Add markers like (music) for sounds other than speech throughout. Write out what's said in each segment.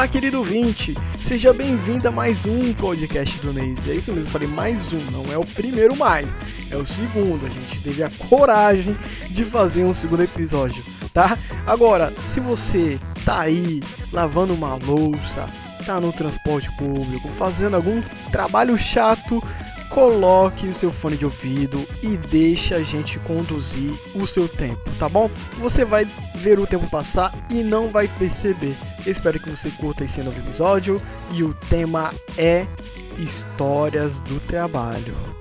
Olá, querido ouvinte! Seja bem-vindo a mais um podcast do Neis. É isso mesmo, falei mais um, não é o primeiro mais, é o segundo. A gente teve a coragem de fazer um segundo episódio, tá? Agora, se você tá aí lavando uma louça, tá no transporte público, fazendo algum trabalho chato, coloque o seu fone de ouvido e deixe a gente conduzir o seu tempo, tá bom? Você vai ver o tempo passar e não vai perceber. Espero que você curta esse novo episódio e o tema é histórias do trabalho.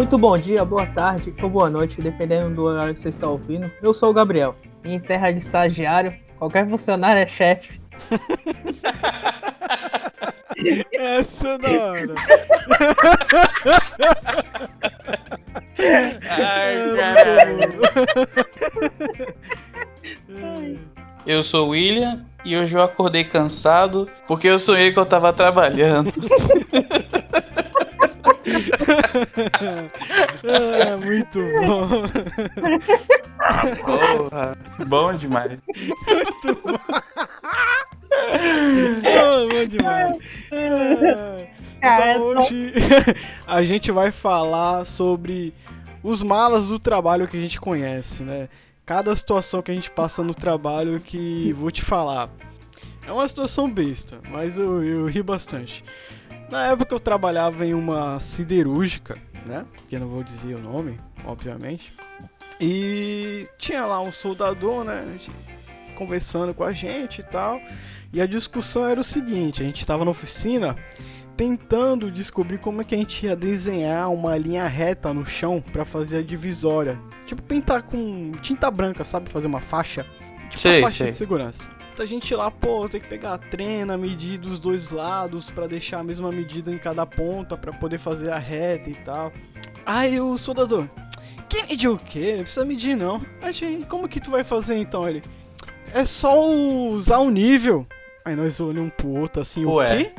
Muito bom dia, boa tarde ou boa noite, dependendo do horário que você está ouvindo. Eu sou o Gabriel. E em terra de estagiário, qualquer funcionário é chefe. (laughs) Essa é da hora. Ai, caralho. Eu sou o William e hoje eu acordei cansado porque eu sonhei que eu tava trabalhando. (laughs) É, muito bom. Porra, bom demais. Ah, bom demais. É, Cara, Então hoje (laughs) a gente vai falar sobre os malas do trabalho que a gente conhece, né? Cada situação que a gente passa no trabalho que vou te falar. É uma situação besta, mas eu, eu ri bastante. Na época eu trabalhava em uma siderúrgica, né? Que eu não vou dizer o nome, obviamente. E tinha lá um soldador, né? Conversando com a gente e tal. E a discussão era o seguinte: a gente estava na oficina tentando descobrir como é que a gente ia desenhar uma linha reta no chão para fazer a divisória. Tipo pintar com tinta branca, sabe? Fazer uma faixa. Tipo Sei, uma faixa sei. de segurança. A gente lá, pô, tem que pegar a trena, medir dos dois lados para deixar a mesma medida em cada ponta para poder fazer a reta e tal. Aí o soldador, que medir o quê? Não precisa medir não. Mas gente, como que tu vai fazer então? Ele, é só usar o nível. Aí nós olhamos um pro outro assim, o Ué. quê?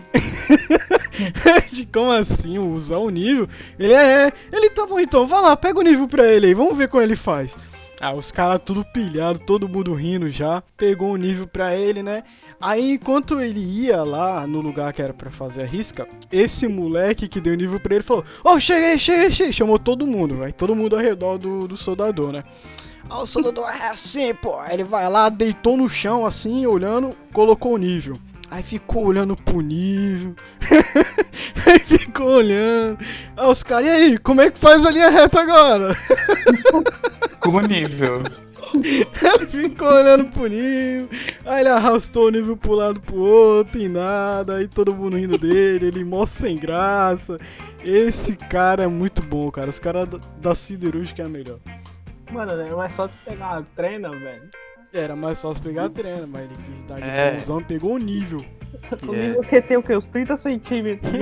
De (laughs) como assim, usar o nível? Ele é, é. Ele tá bom então, vai lá, pega o nível pra ele aí, vamos ver como ele faz. Ah, os caras tudo pilhado, todo mundo rindo já. Pegou o nível pra ele, né? Aí enquanto ele ia lá no lugar que era pra fazer a risca, esse moleque que deu nível pra ele falou: Ô, cheguei, cheguei, cheguei. Chamou todo mundo, vai. Todo mundo ao redor do, do soldador, né? Aí o soldador é assim, pô. Ele vai lá, deitou no chão assim, olhando, colocou o nível. Aí ficou olhando pro nível. (laughs) aí ficou olhando. Aí os caras, e aí, como é que faz a linha reta agora? (laughs) Com nível. Ele ficou olhando pro nível. Aí ele arrastou o nível pro lado pro outro e nada. Aí todo mundo rindo dele. Ele mó sem graça. Esse cara é muito bom, cara. Os caras da, siderúrgica é melhor. Mano, é mais fácil pegar uma trena, velho. Era mais fácil pegar a trena, mas ele quis dar de É. bonzão e pegou o nível. (laughs) O É. nível que tem o quê? Uns 30 centímetros. (laughs)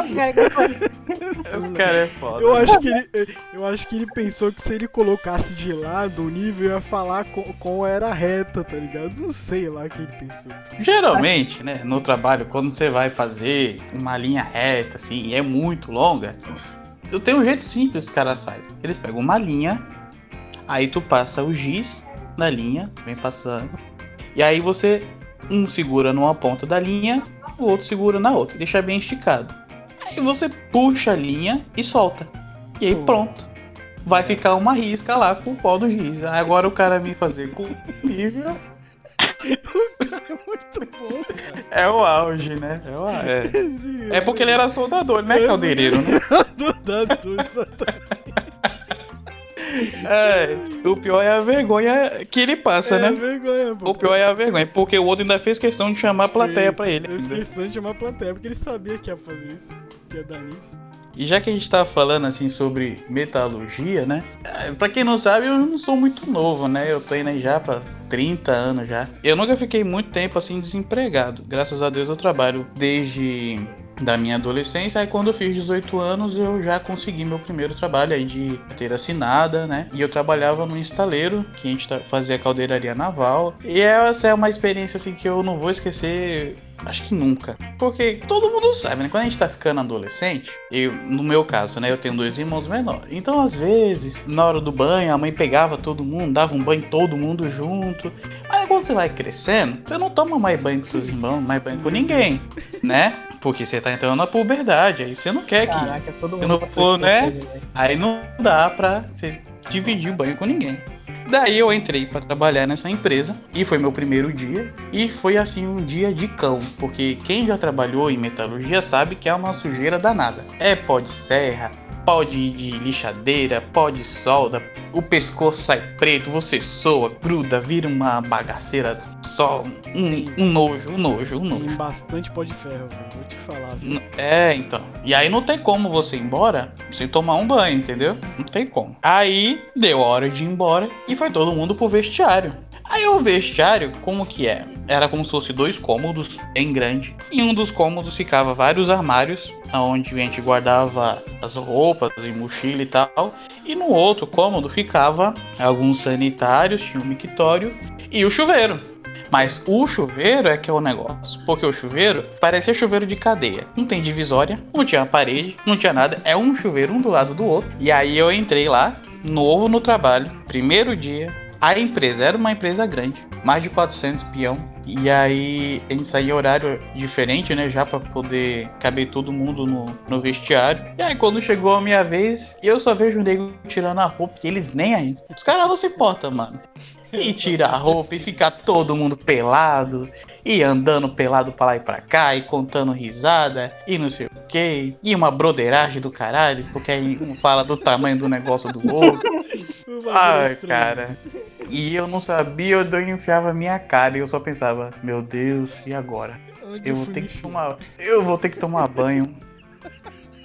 O cara que- O cara é foda. Eu acho, que ele, eu acho que ele pensou que se ele colocasse de lado o nível ia falar co- qual era a reta, tá ligado? Não sei lá o que ele pensou. Geralmente, né, no trabalho, quando você vai fazer uma linha reta, assim, e é muito longa, eu tenho um jeito simples que os caras fazem. Eles pegam uma linha, aí tu passa o giz na linha, vem passando, e aí você, um segura numa ponta da linha, o outro segura na outra, deixa bem esticado. Aí você puxa a linha e solta. E aí pronto. Vai ficar uma risca lá com o pó do giz. Agora o cara vem fazer com o nível. Muito bom, cara. É o auge, né? É, o auge. é. É porque ele era soldador, né, caldeireiro, né? (laughs) Do dado, exatamente. É, o pior é a vergonha que ele passa, É né? vergonha. O pior é a vergonha, porque o outro ainda fez questão de chamar a plateia Fez- pra ele. Fez questão de chamar a plateia, porque ele sabia que ia fazer isso, que ia dar nisso. E já que a gente tá falando assim sobre metalurgia, né? é, Pra quem não sabe, eu não sou muito novo, né? Eu tô indo aí já pra 30 anos já. Eu nunca fiquei muito tempo assim desempregado. Graças a Deus eu trabalho desde da minha adolescência. Aí quando eu fiz 18 anos, eu já consegui meu primeiro trabalho aí de ter assinada, né? E eu trabalhava no estaleiro, que a gente tá- fazia caldeiraria naval. E essa é uma experiência assim que eu não vou esquecer Acho que nunca. Porque todo mundo sabe, né? Quando a gente tá ficando adolescente, eu, no meu caso, né? Eu tenho dois irmãos menores. Então, às vezes, na hora do banho, a mãe pegava todo mundo, dava um banho todo mundo junto. Aí quando você vai crescendo, você não toma mais banho com seus irmãos, mais banho com ninguém, (laughs) né? Porque você tá entrando na puberdade, aí você não quer que. Caraca, todo mundo não vai for, né? velho. Aí não dá pra você dividir o banho com ninguém. Daí eu entrei pra trabalhar nessa empresa e foi meu primeiro dia e foi assim um dia de cão, porque quem já trabalhou em metalurgia sabe que é uma sujeira danada. É pó de serra, pó de, de lixadeira, pó de solda, o pescoço sai preto, você soa, gruda, vira uma bagaceira só, um, um nojo, um nojo, um nojo. Tem bastante pó de ferro, velho. Vou te falar. viu? É, então. E aí não tem como você ir embora sem tomar um banho, entendeu? Não tem como. Aí deu a hora de ir embora e foi todo mundo pro vestiário. Aí o vestiário, como que é? Era como se fosse dois cômodos bem grande. Em um dos cômodos ficava vários armários, onde a gente guardava as roupas e mochila e tal. E no outro cômodo ficava alguns sanitários, tinha um mictório e o chuveiro. Mas o chuveiro é que é o negócio. Porque o chuveiro parecia chuveiro de cadeia. Não tem divisória, não tinha parede, não tinha nada. É um chuveiro um do lado do outro. E aí eu entrei lá, novo no trabalho, primeiro dia. A empresa era uma empresa grande, mais de 400 peão. E aí a gente saía horário diferente, né? Já pra poder caber todo mundo no, no vestiário. E aí quando chegou a minha vez, eu só vejo o nego tirando a roupa e eles nem aí. Os caras não se importam, mano. E tira a roupa e fica todo mundo pelado. E andando pelado pra lá e pra cá, e contando risada, e não sei o que. E uma broderagem do caralho, porque aí um fala do tamanho do negócio do (laughs) outro. Ai, cara. E eu não sabia onde eu enfiava a minha cara. E eu só pensava, meu Deus, e agora? Eu vou ter que tomar. Eu vou ter que tomar banho.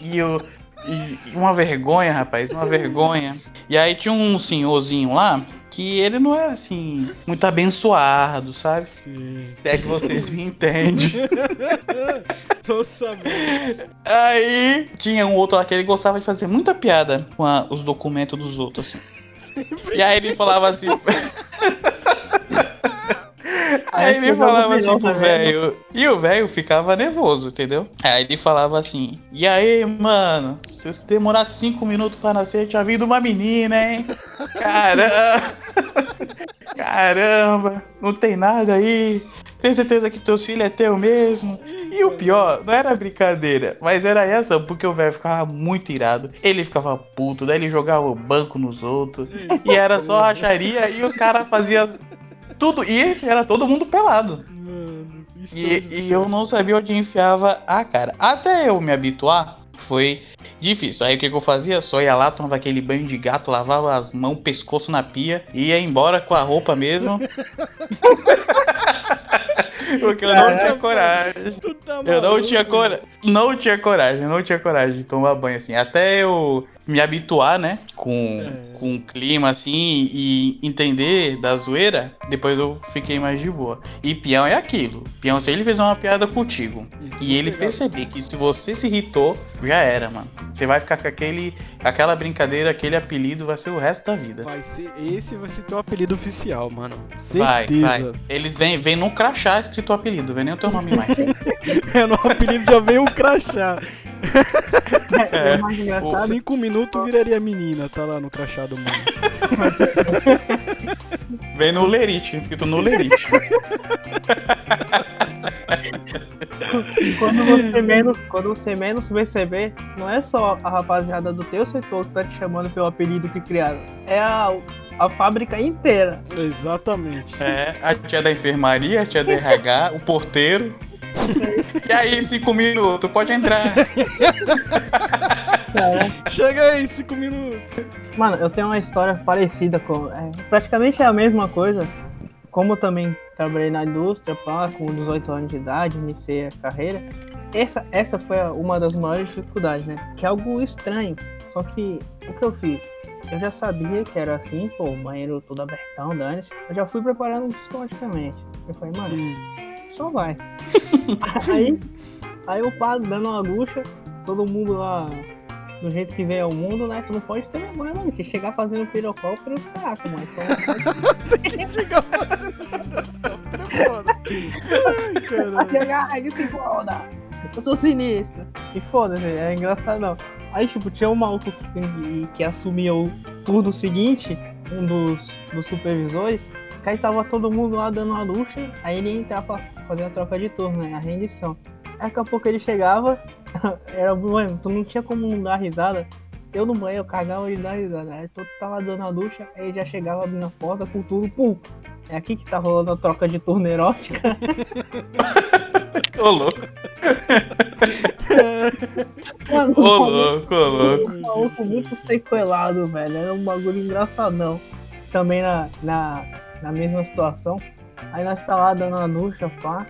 E eu. E uma vergonha, rapaz, uma vergonha. E aí tinha um senhorzinho lá que ele não era assim, muito abençoado, sabe? Sim. Se é que vocês me entendem. (laughs) Tô sabendo. Aí tinha um outro lá que ele gostava de fazer muita piada com a- os documentos dos outros, assim. E aí ele falava assim. (laughs) Aí ele falava assim pro velho. E o velho ficava nervoso, entendeu? Aí ele falava assim: E aí, mano, se você demorar cinco minutos pra nascer, tinha vindo uma menina, hein? Caramba! (laughs) Caramba! Não tem nada aí. Tem certeza que teus filhos é teu mesmo? E o pior, não era brincadeira, mas era essa, porque o velho ficava muito irado. Ele ficava puto, daí ele jogava o banco nos outros. E era só racharia e os caras faziam tudo. E era todo mundo pelado. Mano, E, e eu não sabia onde enfiava a cara. Até eu me habituar, foi difícil. Aí o que, que eu fazia? Só ia lá, tomava aquele banho de gato, lavava as mãos, pescoço na pia, e ia embora com a roupa mesmo. (laughs) Porque eu não tinha coragem. Tá Eu não tinha coragem. Não tinha coragem, não tinha coragem de tomar banho assim. Até eu me habituar, né? Com, É. com o clima assim e entender da zoeira, depois eu fiquei mais de boa. E peão é aquilo. Peão, se ele fizer uma piada contigo Isso, e ele legal. perceber que se você se irritou, já era, mano. Você vai ficar com aquele, aquela brincadeira, aquele apelido, vai ser o resto da vida. Vai ser, esse vai ser teu apelido oficial, mano. Vai, Certeza. vai. Eles vêm vem no crachá escrito o apelido, vem nem o teu nome mais. (laughs) É, no apelido já veio um crachá. É, o engraçado, Cinco minutos viraria menina, tá lá no crachá do mano. vem no lerite, escrito no lerite. (laughs) quando você menos, quando você menos perceber, não é só a rapaziada do teu setor que tá te chamando pelo apelido que criaram. É a, a fábrica inteira. Exatamente. É, a tia da enfermaria, a tia do RH, o porteiro. E aí, cinco minutos, pode entrar. Chega aí, cinco minutos. Mano, eu tenho uma história parecida com. é, praticamente é a mesma coisa. Como também trabalhei na indústria, pá, com 18 anos de idade, iniciei a carreira. Essa, essa foi uma das maiores dificuldades, né? Que é algo estranho. Só que o que eu fiz? Eu já sabia que era assim, pô, o banheiro todo abertão, dane Eu já fui preparando psicologicamente. Eu falei, mano, Hum, só vai. (laughs) aí, aí eu paro dando uma bucha, todo mundo lá do jeito que veio ao mundo, né? Tu não pode ter vergonha, mano. Que chegar fazendo pirocóptero, caraca, mano. Então, (laughs) Chega fazendo. foda. Ai, caralho. Ai, que se foda. Eu sou sinistro. E foda-se, é engraçado não. Aí, tipo, tinha um maluco que, que assumia o turno seguinte, um dos, dos supervisores, que aí tava todo mundo lá dando uma luxa, aí ele ia entrar pra fazer a troca de turno, né? A rendição. Aí daqui a pouco ele chegava, (laughs) era, mano, tu não tinha como não dar risada. Eu no banho, eu cagava e dar risada. Aí tu tava dando a luxa, aí já chegava abrindo a porta com tudo, pum. É aqui que tá rolando a troca de turno erótica. (laughs) Ô louco, (laughs) Mano, ô louco, ô louco. um maluco muito sequelado, velho. Era um bagulho engraçadão. Também na, na, na mesma situação. Aí nós tá lá dando a ducha, pá.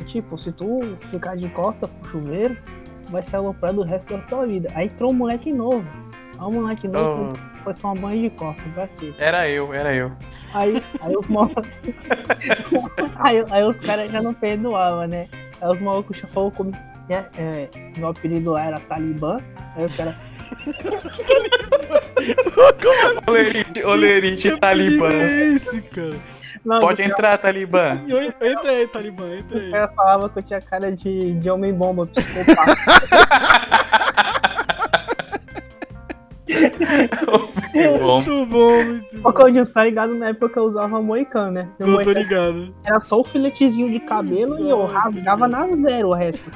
E, tipo, se tu ficar de costa pro chuveiro, vai ser aloprado o resto da tua vida. Aí entrou um moleque novo. Aí o moleque novo foi, foi tomar banho de costa, pra quê? Era eu, era eu. Aí, aí os malucos. (laughs) aí, aí os caras já não perdoavam, né? Aí os malucos já falaram como. É, é, meu apelido lá era Talibã. Aí os caras. (laughs) Olerite, olerite Que talibã. apelido é esse, cara? Não, Pode entrar, talibã. (laughs) Entra aí, Talibã, entra aí. caras falavam que eu tinha cara de, de homem-bomba, psicopata. (laughs) Que bom. Muito bom, muito bom. Que eu tá ligado na época que eu usava moicano, né? Tô, tô moicano ligado. era só o filetezinho de cabelo e eu rasgava na zero o resto.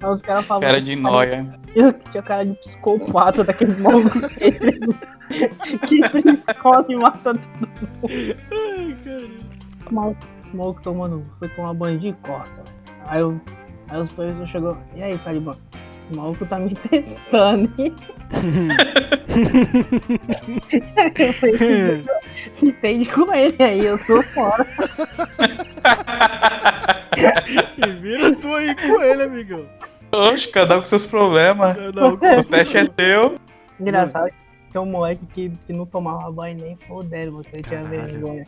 Aí os caras falavam Cara de noia. Eu tinha cara de psicopata daquele maluco que (laughs) escola e mata todo cara. Mundo. Esse maluco tomando, foi tomar banho de costa. Aí, eu, aí os professores chegou, e aí, Talibã? Esse maluco tá me (laughs) testando, hein? Eu falei, Se (laughs) entende com ele aí, eu tô fora. E vira tu aí com ele, amigão. Oxe, cada um com seus problemas. Cada um com O seus teste é teu. Engraçado que tem um moleque que, que não tomava banho nem fodendo, mano, que ele tinha vergonha.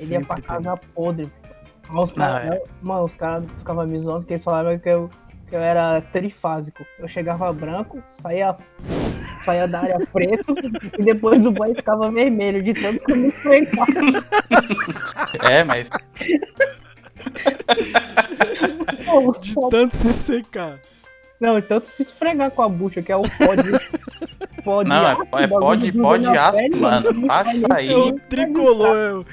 Ele ia pra Sempre tem. casa podre. Os caras, Ah, é. mano, os caras ficavam me zoando porque eles falavam que eu, que eu era trifásico. Eu chegava branco, saía, saía da área preto (laughs) e depois o banho ficava vermelho, de tanto que eu me esfregava. É, mas De tanto se secar. Não, de tanto se esfregar com a bucha, que é o pó de. Pó de Não, é- é pó de- pó de na aço, pele, mano. Passa nem aí. É o tricolor, é o...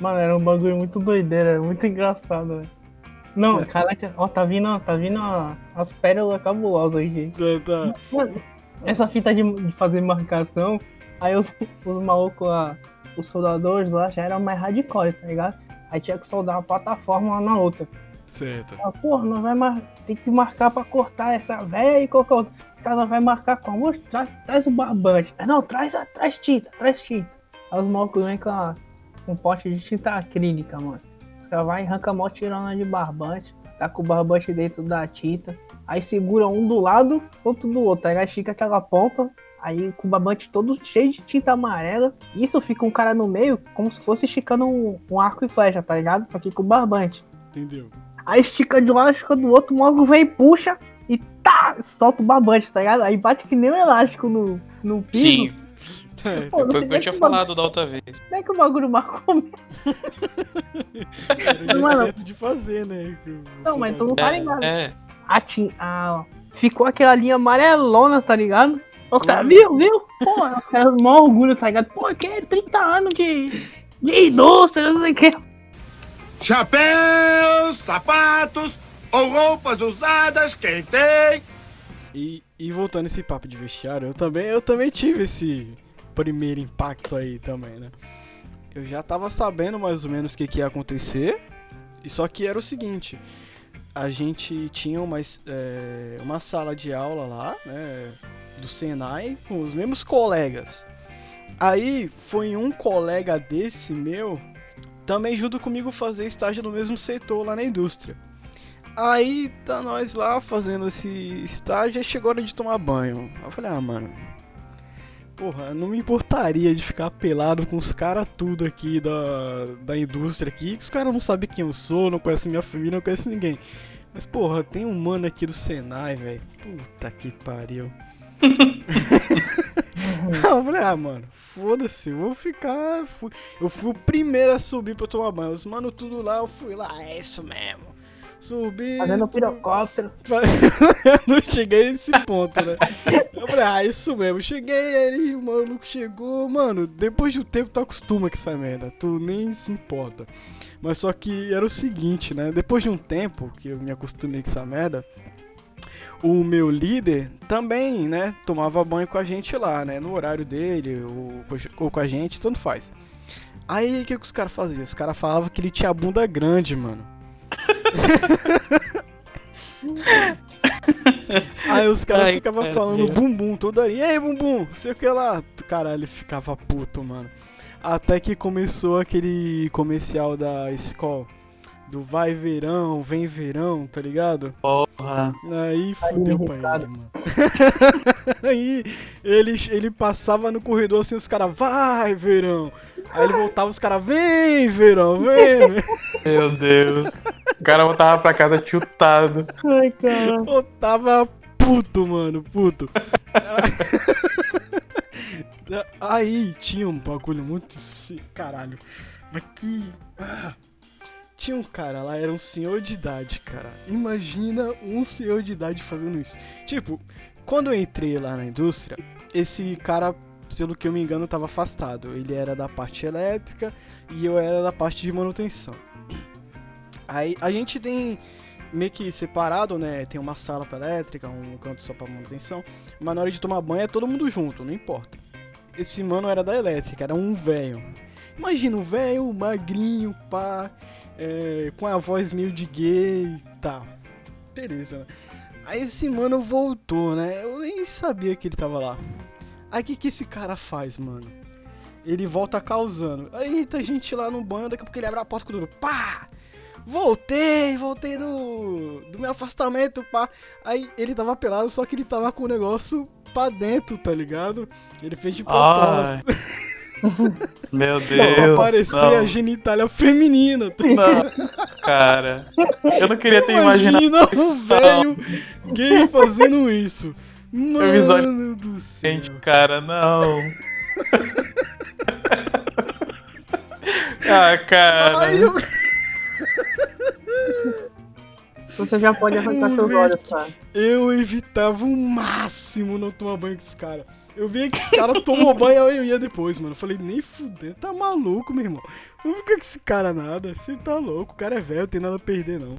Mano, era um bagulho muito doideira, era muito engraçado, velho. Não, caraca, ó, tá vindo, tá vindo as pérolas cabulosas aqui. Tá, tá. Essa fita de, de fazer marcação, aí os, os malucos lá, os soldadores lá já eram mais hardcore, tá ligado? Aí tinha que soldar uma plataforma uma na outra. Certo. Ah, porra, não vai mar... tem que marcar pra cortar essa véia e qualquer outra. Esse cara vai marcar como? Traz, traz o barbante. Ah, não, traz, a, traz tinta, traz tinta. Aí os malucos vêm com a- com um pote de tinta acrílica, mano. Os caras vai e arranca a mó tirona de barbante, tá com o barbante dentro da tinta. Aí segura um do lado, outro do outro. Aí estica aquela ponta, aí com o barbante todo cheio de tinta amarela. Isso fica um cara no meio, como se fosse esticando um, um arco e flecha, tá ligado? Só que com barbante. Entendeu? Aí estica de um lado, estica do outro, o maluco vem e puxa e tá, solta o barbante, tá ligado? Aí bate que nem um elástico no, no piso. sim. É. Pô, Foi o que eu tinha que falado da outra vez. (laughs) Como é que o bagulho marcou? Era Mano. certo de fazer, né? que o Não, mas tu não soldado- tá ligado. É, A, tin- a, ficou aquela linha amarelona, tá ligado? Os caras, viu, viu? Pô, os caras, maior orgulho, tá ligado? Pô, que é 30 anos de, de indústria, não sei o que. Chapéus, sapatos ou roupas usadas, quem tem? E, e voltando esse papo de vestiário, eu também, eu também tive esse primeiro impacto aí também, né? Eu já tava sabendo mais ou menos o que, que ia acontecer, e só que era o seguinte, a gente tinha uma, é, uma sala de aula lá, né, do Senai, com os mesmos colegas. Aí foi um colega desse meu, também junto comigo fazer estágio no mesmo setor lá na indústria. Aí tá nós lá fazendo esse estágio e chegou a hora de tomar banho. Eu falei, ah, mano. Porra, não me importaria de ficar pelado com os caras tudo aqui da, da indústria aqui, que os caras não sabem quem eu sou, não conhecem minha família, não conhecem ninguém. Mas, porra, tem um mano aqui do Senai, velho. Puta que pariu. (laughs) eu falei, ah, mano, foda-se, eu vou ficar. Fui- Eu fui o primeiro a subir pra tomar banho. Os mano tudo lá, eu fui lá, é isso mesmo. Subi. Fazendo pirocóptero. (laughs) Eu não cheguei nesse ponto, né? Eu falei, ah, isso mesmo. Cheguei, ele, o maluco chegou, mano. Depois de um tempo, tu acostuma com essa merda. Tu nem se importa. Mas só que era o seguinte, né? Depois de um tempo que eu me acostumei com essa merda, o meu líder também, né? Tomava banho com a gente lá, né? No horário dele, ou, ou com a gente, tanto faz. Aí o que, que os caras faziam? Os caras falavam que ele tinha a bunda grande, mano. (laughs) Aí os caras ficavam falando Deus. bumbum toda hora. E aí, bumbum, sei o que lá. Caralho, ele ficava puto, mano. Até que começou aquele comercial da Skol. Do vai verão, vem verão, tá ligado? Porra. Aí fudeu pra ele, mano. (laughs) Aí ele, ele passava no corredor assim, os caras, vai verão. Aí ele voltava, os caras, vem verão, vem. Meu Deus. O cara voltava pra casa tiltado. Ai, cara. Eu tava puto, mano, puto. (laughs) Aí tinha um bagulho muito. se- Caralho. Mas que. ah. Tinha um cara lá, era um senhor de idade, cara. Imagina um senhor de idade fazendo isso. Tipo, quando eu entrei lá na indústria, esse cara, pelo que eu me engano, tava afastado. Ele era da parte elétrica e eu era da parte de manutenção. Aí a gente tem meio que separado, né? Tem uma sala pra elétrica, um canto só pra manutenção. Mas na hora de tomar banho é todo mundo junto, não importa. Esse mano era da elétrica, era um velho. Imagina um velho, magrinho, pá, é, com a voz meio de gay e tal. Beleza? Aí esse mano voltou, né? Eu nem sabia que ele tava lá. Aí o que, que esse cara faz, mano? Ele volta causando. Aí tá gente lá no banho, daqui a pouco ele abre a porta com tudo. Pá! Voltei, voltei do, do meu afastamento, pá. Aí ele tava pelado, só que ele tava com o negócio pra dentro, tá ligado? Ele fez de propósito. (laughs) Meu pra Deus. aparecer não, a genitália feminina. Tá? não, cara. Eu não queria ter imaginado. Imagina um velho gay fazendo isso. Visualizo- Mano do céu. Gente, cara, não. ah, cara. Aí eu... Você já pode arrancar seus olhos, tá? eu evitava o máximo não tomar banho com esse cara. Eu via que esse cara tomou banho, aí eu ia depois, mano. Eu falei, nem fudendo, tá maluco, meu irmão. Não fica com esse cara nada. Você tá louco, o cara é velho, tem nada a perder, não.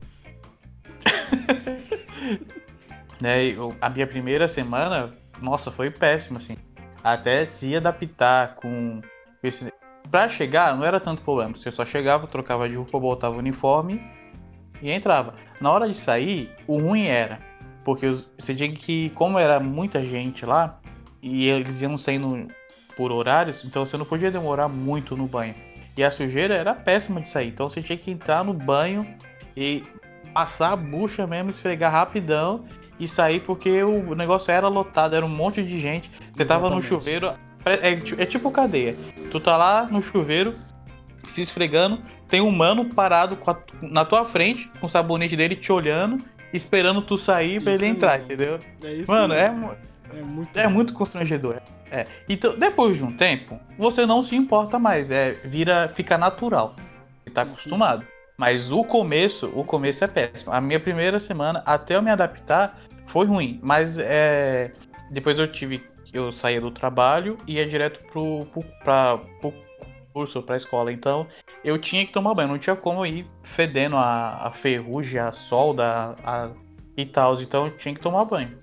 (laughs) né, eu- a minha primeira semana, nossa, foi péssima, assim. Até se adaptar com. Pra chegar, não era tanto problema. Você só chegava, trocava de roupa, botava o uniforme e entrava. Na hora de sair, o ruim era. Porque você tinha que, como era muita gente lá, e eles iam saindo por horários, então você não podia demorar muito no banho. E a sujeira era péssima de sair. Então você tinha que entrar no banho e passar a bucha mesmo, esfregar rapidão e sair porque o negócio era lotado, era um monte de gente. Você tava no Exatamente. chuveiro, é, ti- é tipo cadeia. Tu tá lá no chuveiro, se esfregando, tem um mano parado a- na tua frente, com o sabonete dele te olhando, esperando tu sair pra Isso ele entrar, mesmo. entendeu? É isso. Mano, é, mesmo. mu- é muito. é muito constrangedor. É. Então, depois de um tempo, você não se importa mais. É, vira, fica natural. Você tá acostumado. Mas o começo, o começo é péssimo. A minha primeira semana, até eu me adaptar, foi ruim. Mas é, depois eu tive. Eu saía do trabalho e ia direto pro, pro, pra, pro curso, pra escola. Então eu tinha que tomar banho. Não tinha como ir fedendo a, a ferrugem, a solda a, e tal. Então eu tinha que tomar banho.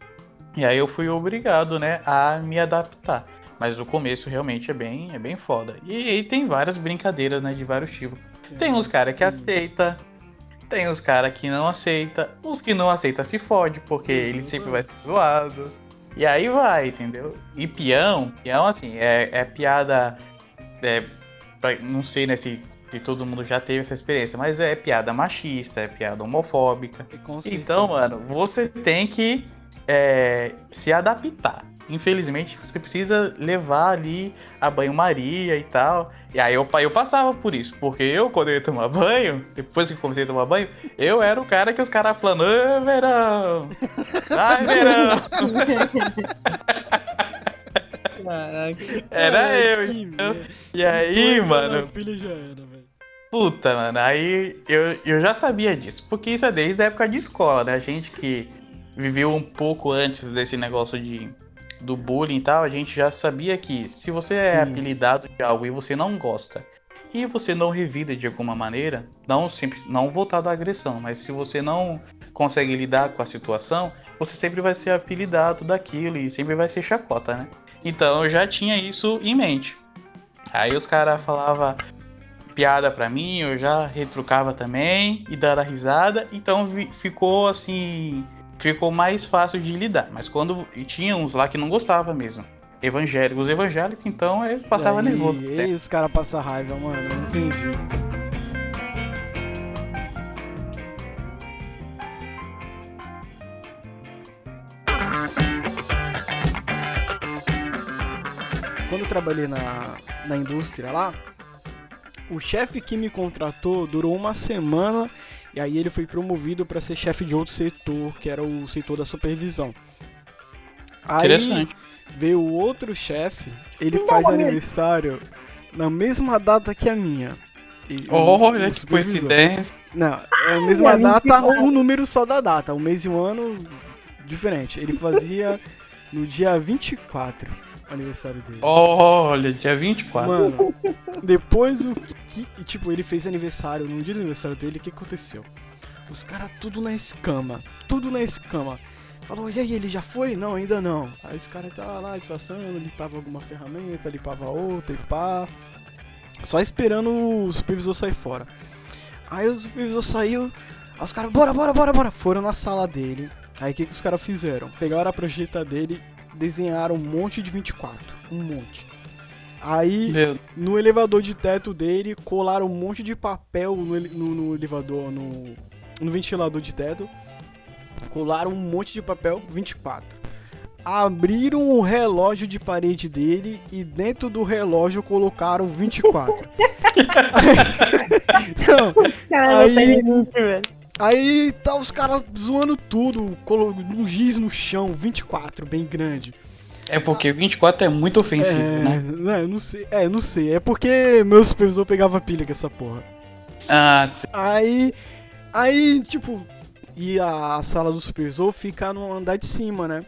E aí eu fui obrigado, né, a me adaptar. Mas o começo realmente é bem, é bem foda. E aí tem várias brincadeiras, né, de vários tipos. Tem uns cara que aceita, tem os cara que não aceita, os que não aceita se fode, porque ele sempre vai ser zoado. E aí vai, entendeu? E peão, peão assim, é, é piada. É, pra- não sei né, se, se todo mundo já teve essa experiência, mas é piada machista, é piada homofóbica. E com Então, mano, você tem que é, se adaptar. Infelizmente, você precisa levar ali a banho-maria e tal. E aí eu, eu passava por isso, porque eu, quando eu ia tomar banho, depois que comecei a tomar banho, eu era o cara que os caras falando, ô verão! Ai, (laughs) verão! Caraca. (laughs) Era Ai, eu, que então. E aí, mano, era. Puta, mano, aí eu, eu já sabia disso, porque isso é desde a época de escola, né? A gente que viveu um pouco antes desse negócio de do bullying e tal, a gente já sabia que se você é Sim. apelidado de algo e você não gosta, e você não revida de alguma maneira, não sempre não voltado à agressão, mas se você não consegue lidar com a situação, você sempre vai ser apelidado daquilo e sempre vai ser chacota, né? Então eu já tinha isso em mente. Aí os caras falavam piada pra mim, eu já retrucava também e dava risada, então ficou assim, ficou mais fácil de lidar. Mas quando e tinha uns lá que não gostava mesmo. Evangélicos, os evangélicos, então eles passavam E aí, nervoso. E aí os caras passam raiva, mano. Não entendi. Quando eu trabalhei na, na indústria lá, o chefe que me contratou durou uma semana e aí ele foi promovido para ser chefe de outro setor, que era o setor da supervisão. Aí, veio o outro chefe, ele faz aniversário na mesma data que a minha. E- Olha o que coincidência. Não, é a mesma Ai, data, que bom. um número só da data, o mês e o ano diferente. Ele fazia (laughs) no dia 24 o aniversário dele. Olha, dia 24. Mano, depois o que. Tipo, ele fez aniversário, no dia do aniversário dele, o que aconteceu? Os caras tudo na escama, tudo na escama. Falou, e aí, ele já foi? Não, ainda não. Aí os caras tava lá disfarçando, limpava alguma ferramenta, limpava outra e pá. Só esperando o supervisor sair fora. Aí o supervisor saiu, aí os caras, bora, bora, bora, bora. Foram na sala dele. Aí o que, que os caras fizeram? Pegaram a projeta dele, desenharam um monte de 24. Um monte. Aí Meu, no elevador de teto dele, colaram um monte de papel no, no- no elevador, no, no ventilador de teto. Colaram um monte de papel 24. Abriram o relógio de parede dele e dentro do relógio colocaram 24. Não, (laughs) Caralho, Aí- velho. aí tá os caras zoando tudo, colo- um giz no chão, 24, bem grande. É porque 24 é muito ofensivo, É, né? não, eu não sei, é, eu não sei, é porque meu supervisor pegava pilha com essa porra. Ah, sim. Aí, aí, tipo, e a sala do supervisor fica no andar de cima, né?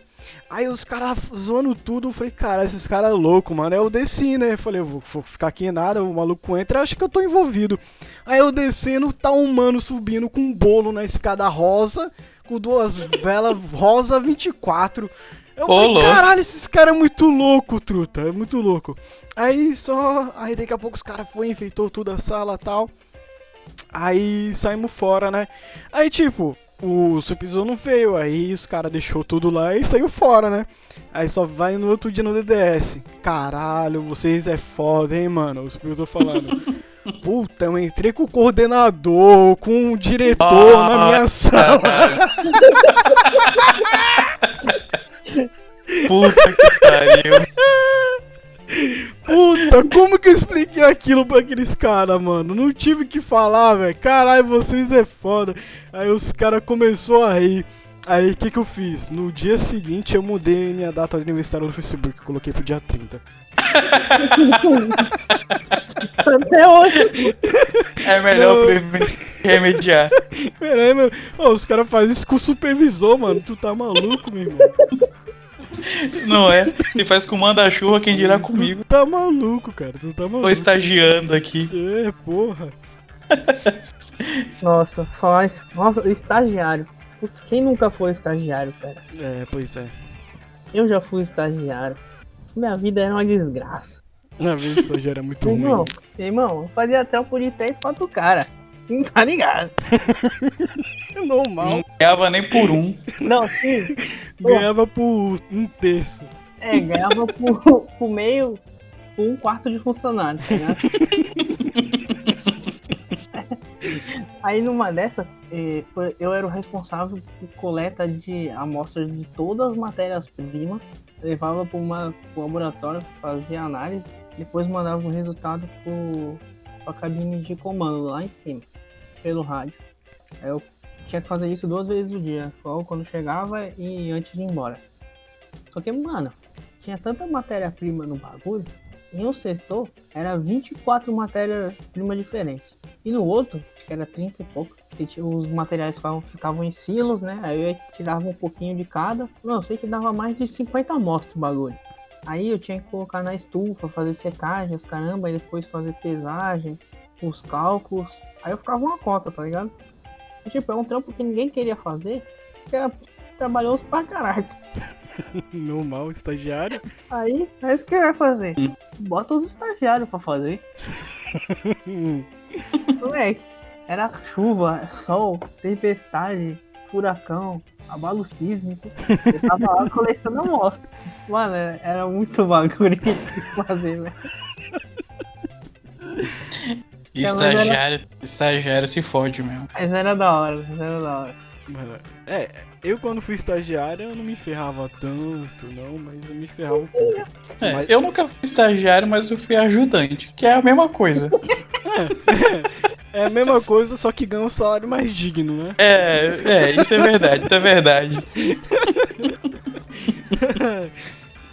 Aí os caras zoando tudo, eu falei, cara, esses caras é louco, mano. Aí eu desci, né? Eu falei, eu vou, vou ficar aqui nada, o maluco entra, acho que eu tô envolvido. Aí eu descendo, tá um mano subindo com um bolo na escada rosa, com duas velas rosa 24. Eu Ô, falei, louco. caralho, esses caras é muito louco, truta, é muito louco. Aí só, aí daqui a pouco os caras foi, enfeitou tudo a sala e tal. Aí saímos fora, né? Aí, tipo, o supervisor não veio, aí os caras deixou tudo lá e saiu fora, né? Aí só vai no outro dia no DDS. Caralho, vocês é foda, hein, mano? O supervisor falando. (laughs) Puta, eu entrei com o coordenador, com o diretor Ah, na minha sala. (laughs) Puta que pariu. Puta, como que eu expliquei aquilo pra aqueles caras, mano? Não tive que falar, velho. Caralho, vocês é foda. Aí os caras começou a rir. Aí o que que eu fiz? No dia seguinte eu mudei minha data de aniversário no Facebook, coloquei pro dia 30. Até hoje. É melhor remediar. (laughs) Peraí, meu. Ô, os caras fazem isso com o supervisor, mano. Tu tá maluco, meu irmão? Não é? Se faz com manda-chuva, quem dirá comigo. Tu tá maluco, cara. Tu tá Tô maluco. estagiando aqui. É, porra. Nossa, falar isso. Nossa, estagiário. Putz, quem nunca foi estagiário, cara? É, pois é. Eu já fui estagiário. Minha vida era uma desgraça. Na isso já era muito ruim. Irmão, irmão, eu fazia trampo de 3, 4 cara. Não tá ligado? (laughs) Normal. Não ganhava nem por um. Não, sim. Ganhava por um terço. É, ganhava por, por meio, por um quarto de funcionário, tá ligado? (laughs) Aí numa dessa, eh, eu era o responsável por coleta de amostras de todas as matérias-primas, levava para uma pro laboratório, fazia análise, depois mandava o resultado para a cabine de comando lá em cima, pelo rádio. Eu tinha que fazer isso duas vezes no dia, quando chegava e antes de ir embora. Só que, mano, tinha tanta matéria-prima no bagulho, em um setor era 24 matérias-primas diferentes. E no outro, que era 30 e pouco, os materiais ficavam, ficavam em silos, né? Aí eu tirava um pouquinho de cada. Não, sei que dava mais de 50 amostras o bagulho. Aí eu tinha que colocar na estufa, fazer secagem, as caramba, e depois fazer pesagem, os cálculos. Aí eu ficava uma conta, tá ligado? E, tipo, é um trampo que ninguém queria fazer, porque era trabalhoso pra caralho. (laughs) Normal, estagiário. Aí, é isso que vai fazer. Bota os estagiários pra fazer. (laughs) Moleque, era chuva, sol, tempestade, furacão, abalo sísmico. Eu tava lá (laughs) coletando amostra. Mano, era muito bagulho de fazer, velho. É, mas era- Estagiário, estagiário se fode mesmo. Mas era da hora, mas era da hora. mano, É, eu quando fui estagiário eu não me ferrava tanto, não, mas eu me ferrava um pouco. É, Mas- Eu nunca fui estagiário, mas eu fui ajudante, que é a mesma coisa. (laughs) É a mesma coisa, só que ganha um salário mais digno, né? É, é, isso é verdade, isso é verdade. (laughs)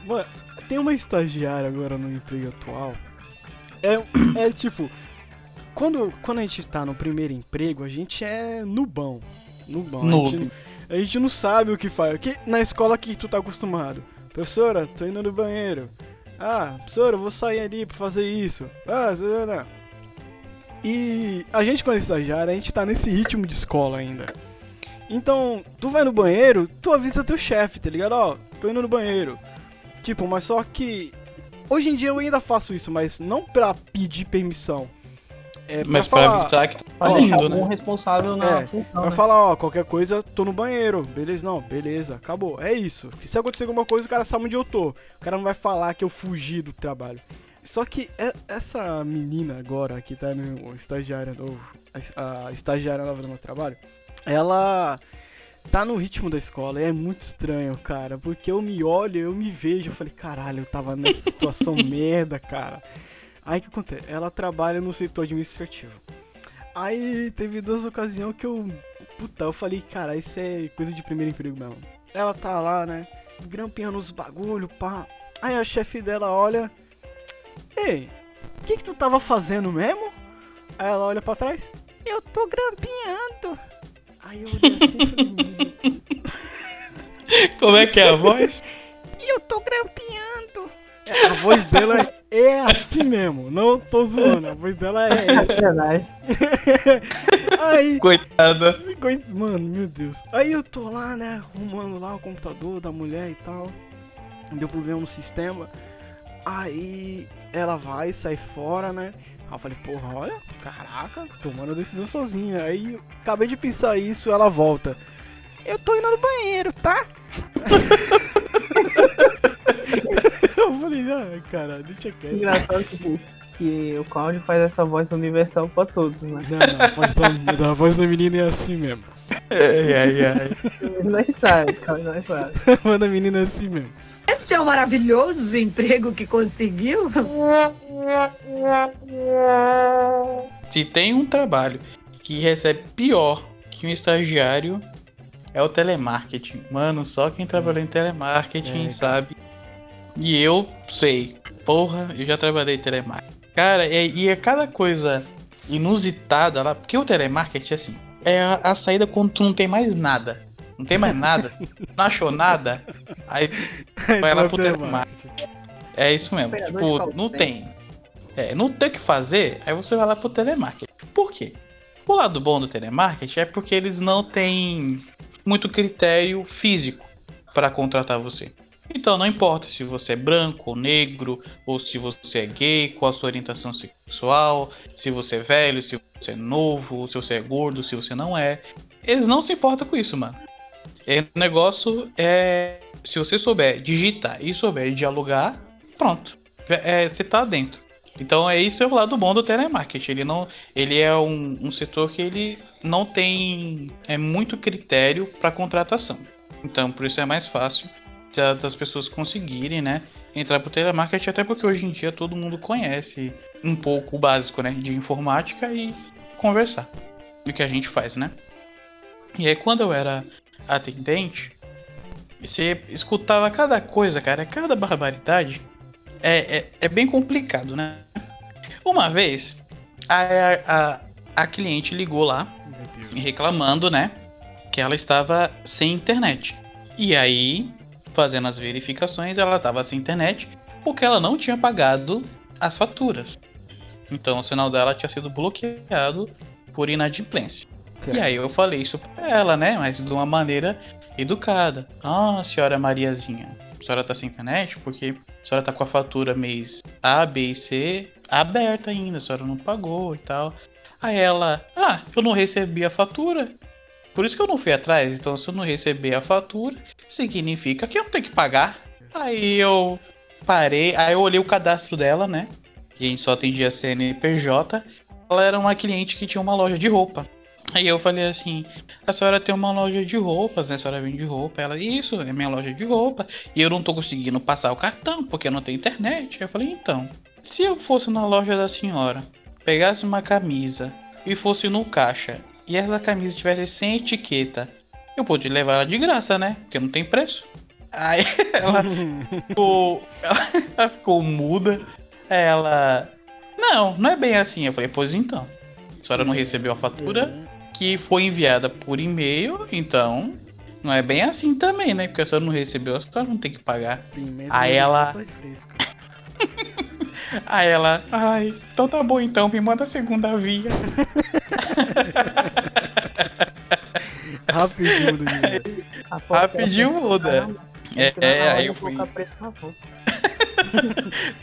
Mano, tem uma estagiária agora no emprego atual. É, é tipo, quando, quando a gente tá no primeiro emprego, a gente é nubão. Nubão. A gente, a gente não sabe o que faz. Que, na escola que tu tá acostumado. Professora, tô indo no banheiro. Ah, professora, eu vou sair ali pra fazer isso. Ah, não, não. E a gente, quando é estagiário, a gente tá nesse ritmo de escola ainda. Então, tu vai no banheiro, tu avisa teu chefe, tá ligado? Ó, tô indo no banheiro. Tipo, mas só que. Hoje em dia eu ainda faço isso, mas não pra pedir permissão. É pra Mas pra falar. avisar que tá Pra indo, um né? responsável na É, função. Pra né? falar, ó, qualquer coisa, tô no banheiro. Beleza? Não, beleza, acabou. É isso. E se acontecer alguma coisa, o cara sabe onde eu tô. O cara não vai falar que eu fugi do trabalho. Só que é- essa menina agora, que tá no estagiário novo, a, a estagiária nova do meu trabalho, ela tá no ritmo da escola. E é muito estranho, cara. Porque eu me olho, eu me vejo. Eu falei, caralho, eu tava nessa situação (laughs) merda, cara. Aí o que acontece? Ela trabalha no setor administrativo. Aí teve duas ocasiões que eu. Puta, eu falei, cara, isso é coisa de primeiro emprego mesmo. Ela tá lá, né? Grampeando os bagulho, pá. Aí a chefe dela olha. Ei, o que que tu tava fazendo mesmo? Aí ela olha pra trás. Eu tô grampeando. Aí eu olhei assim e falei, "Meu Deus, (laughs) Como é que é a voz? (laughs) eu tô grampeando. A voz dela é assim mesmo, não tô zoando, a voz dela é É essa. verdade. (laughs) Aí, Coitada. Coi- Mano, meu Deus. Aí eu tô lá, né, arrumando lá o computador da mulher e tal. Deu problema no sistema. Aí ela vai, sai fora, né? Aí eu falei, porra, olha, caraca, tomando a decisão sozinha. Aí eu acabei de pensar isso, ela volta. Eu tô indo no banheiro, tá? (laughs) eu falei, ah, cara, deixa quieto. Engraçado que, (laughs) que o Cláudio faz essa voz universal pra todos, né? Não, não, a voz da, a voz da menina é assim mesmo. Ai, ai, ai. Nós sabe, Cláudio, nós sabe. (laughs) A voz da menina é assim mesmo. Este é o maravilhoso emprego que conseguiu. Se tem um trabalho que recebe pior que um estagiário, é o telemarketing. Mano, só quem trabalhou em telemarketing É, sabe. E eu sei. Porra, eu já trabalhei em telemarketing. Cara, é- e é cada coisa inusitada lá. Porque o telemarketing, assim, é a, a saída quando tu não tem mais nada. Não tem mais nada. (laughs) não achou nada. Aí vai lá pro telemarketing. É isso mesmo. De Tipo, não tem. É, não tem o que fazer, aí você vai lá pro telemarketing. Por quê? O lado bom do telemarketing é porque eles não têm muito critério físico para contratar você. Então não importa se você é branco ou negro, ou se você é gay, qual a sua orientação sexual, se você é velho, se você é novo, se você é gordo, se você não é. Eles não se importam com isso, mano. É, o negócio é. Se você souber digitar e souber dialogar, pronto. É, você tá dentro. Então é isso é o lado bom do telemarketing. Ele não, ele é um, um setor que ele não tem é muito critério para contratação. Então por isso é mais fácil das pessoas conseguirem, né, entrar pro telemarketing, até porque hoje em dia todo mundo conhece um pouco o básico, né, de informática e conversar. O que a gente faz, né? E aí quando eu era atendente, você escutava cada coisa, cara, cada barbaridade. É, é, é bem complicado, né? Uma vez, a, a, a cliente ligou lá, reclamando, né? Que ela estava sem internet. E aí, fazendo as verificações, ela estava sem internet porque ela não tinha pagado as faturas. Então o sinal dela tinha sido bloqueado por inadimplência. Certo. E aí eu falei isso pra ela, né? Mas de uma maneira educada. Ah, senhora Mariazinha, a senhora tá sem internet porque a senhora tá com a fatura mês A, B e C aberta ainda, a senhora não pagou e tal. Aí ela, ah, eu não recebi a fatura. Por isso que eu não fui atrás. Então, se eu não receber a fatura, significa que eu tenho que pagar. Aí eu parei, aí eu olhei o cadastro dela, né? Que a gente só atendia CNPJ. Ela era uma cliente que tinha uma loja de roupa. Aí eu falei assim, a senhora tem uma loja de roupas, né? A senhora vende roupa. Ela, isso, é minha loja de roupa. E eu não tô conseguindo passar o cartão, porque não tenho internet. Eu falei, então, se eu fosse na loja da senhora, pegasse uma camisa e fosse no caixa e essa camisa tivesse sem etiqueta, eu podia levar ela de graça, né? Porque não tem preço. Aí (laughs) ela ficou, ela ficou muda. Ela. Não, não é bem assim. Eu falei, pois então. A senhora não recebeu a fatura que foi enviada por e-mail, então. Não é bem assim também, né? Porque a senhora não recebeu, a senhora não tem que pagar. Primeiro Aí ela. (laughs) Aí ela, ai, então tá bom então, me manda a segunda via. (laughs) Rapidinho muda Rapidinho muda. É, é aí eu fui. (laughs)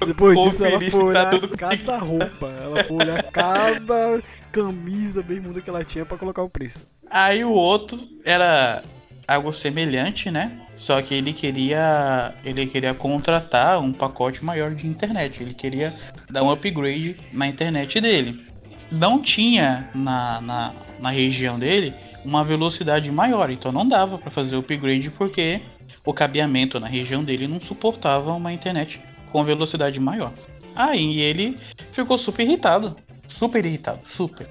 Depois disso ela foi olhar tá cada roupa. Ela foi olhar cada camisa bermuda que ela tinha para colocar o preço. Aí o outro era algo semelhante, né? Só que ele queria ele queria contratar um pacote maior de internet. Ele queria dar um upgrade na internet dele. Não tinha na, na, na região dele uma velocidade maior, então não dava para fazer o upgrade porque o cabeamento na região dele não suportava uma internet com velocidade maior. Aí ele ficou super irritado, super irritado, super.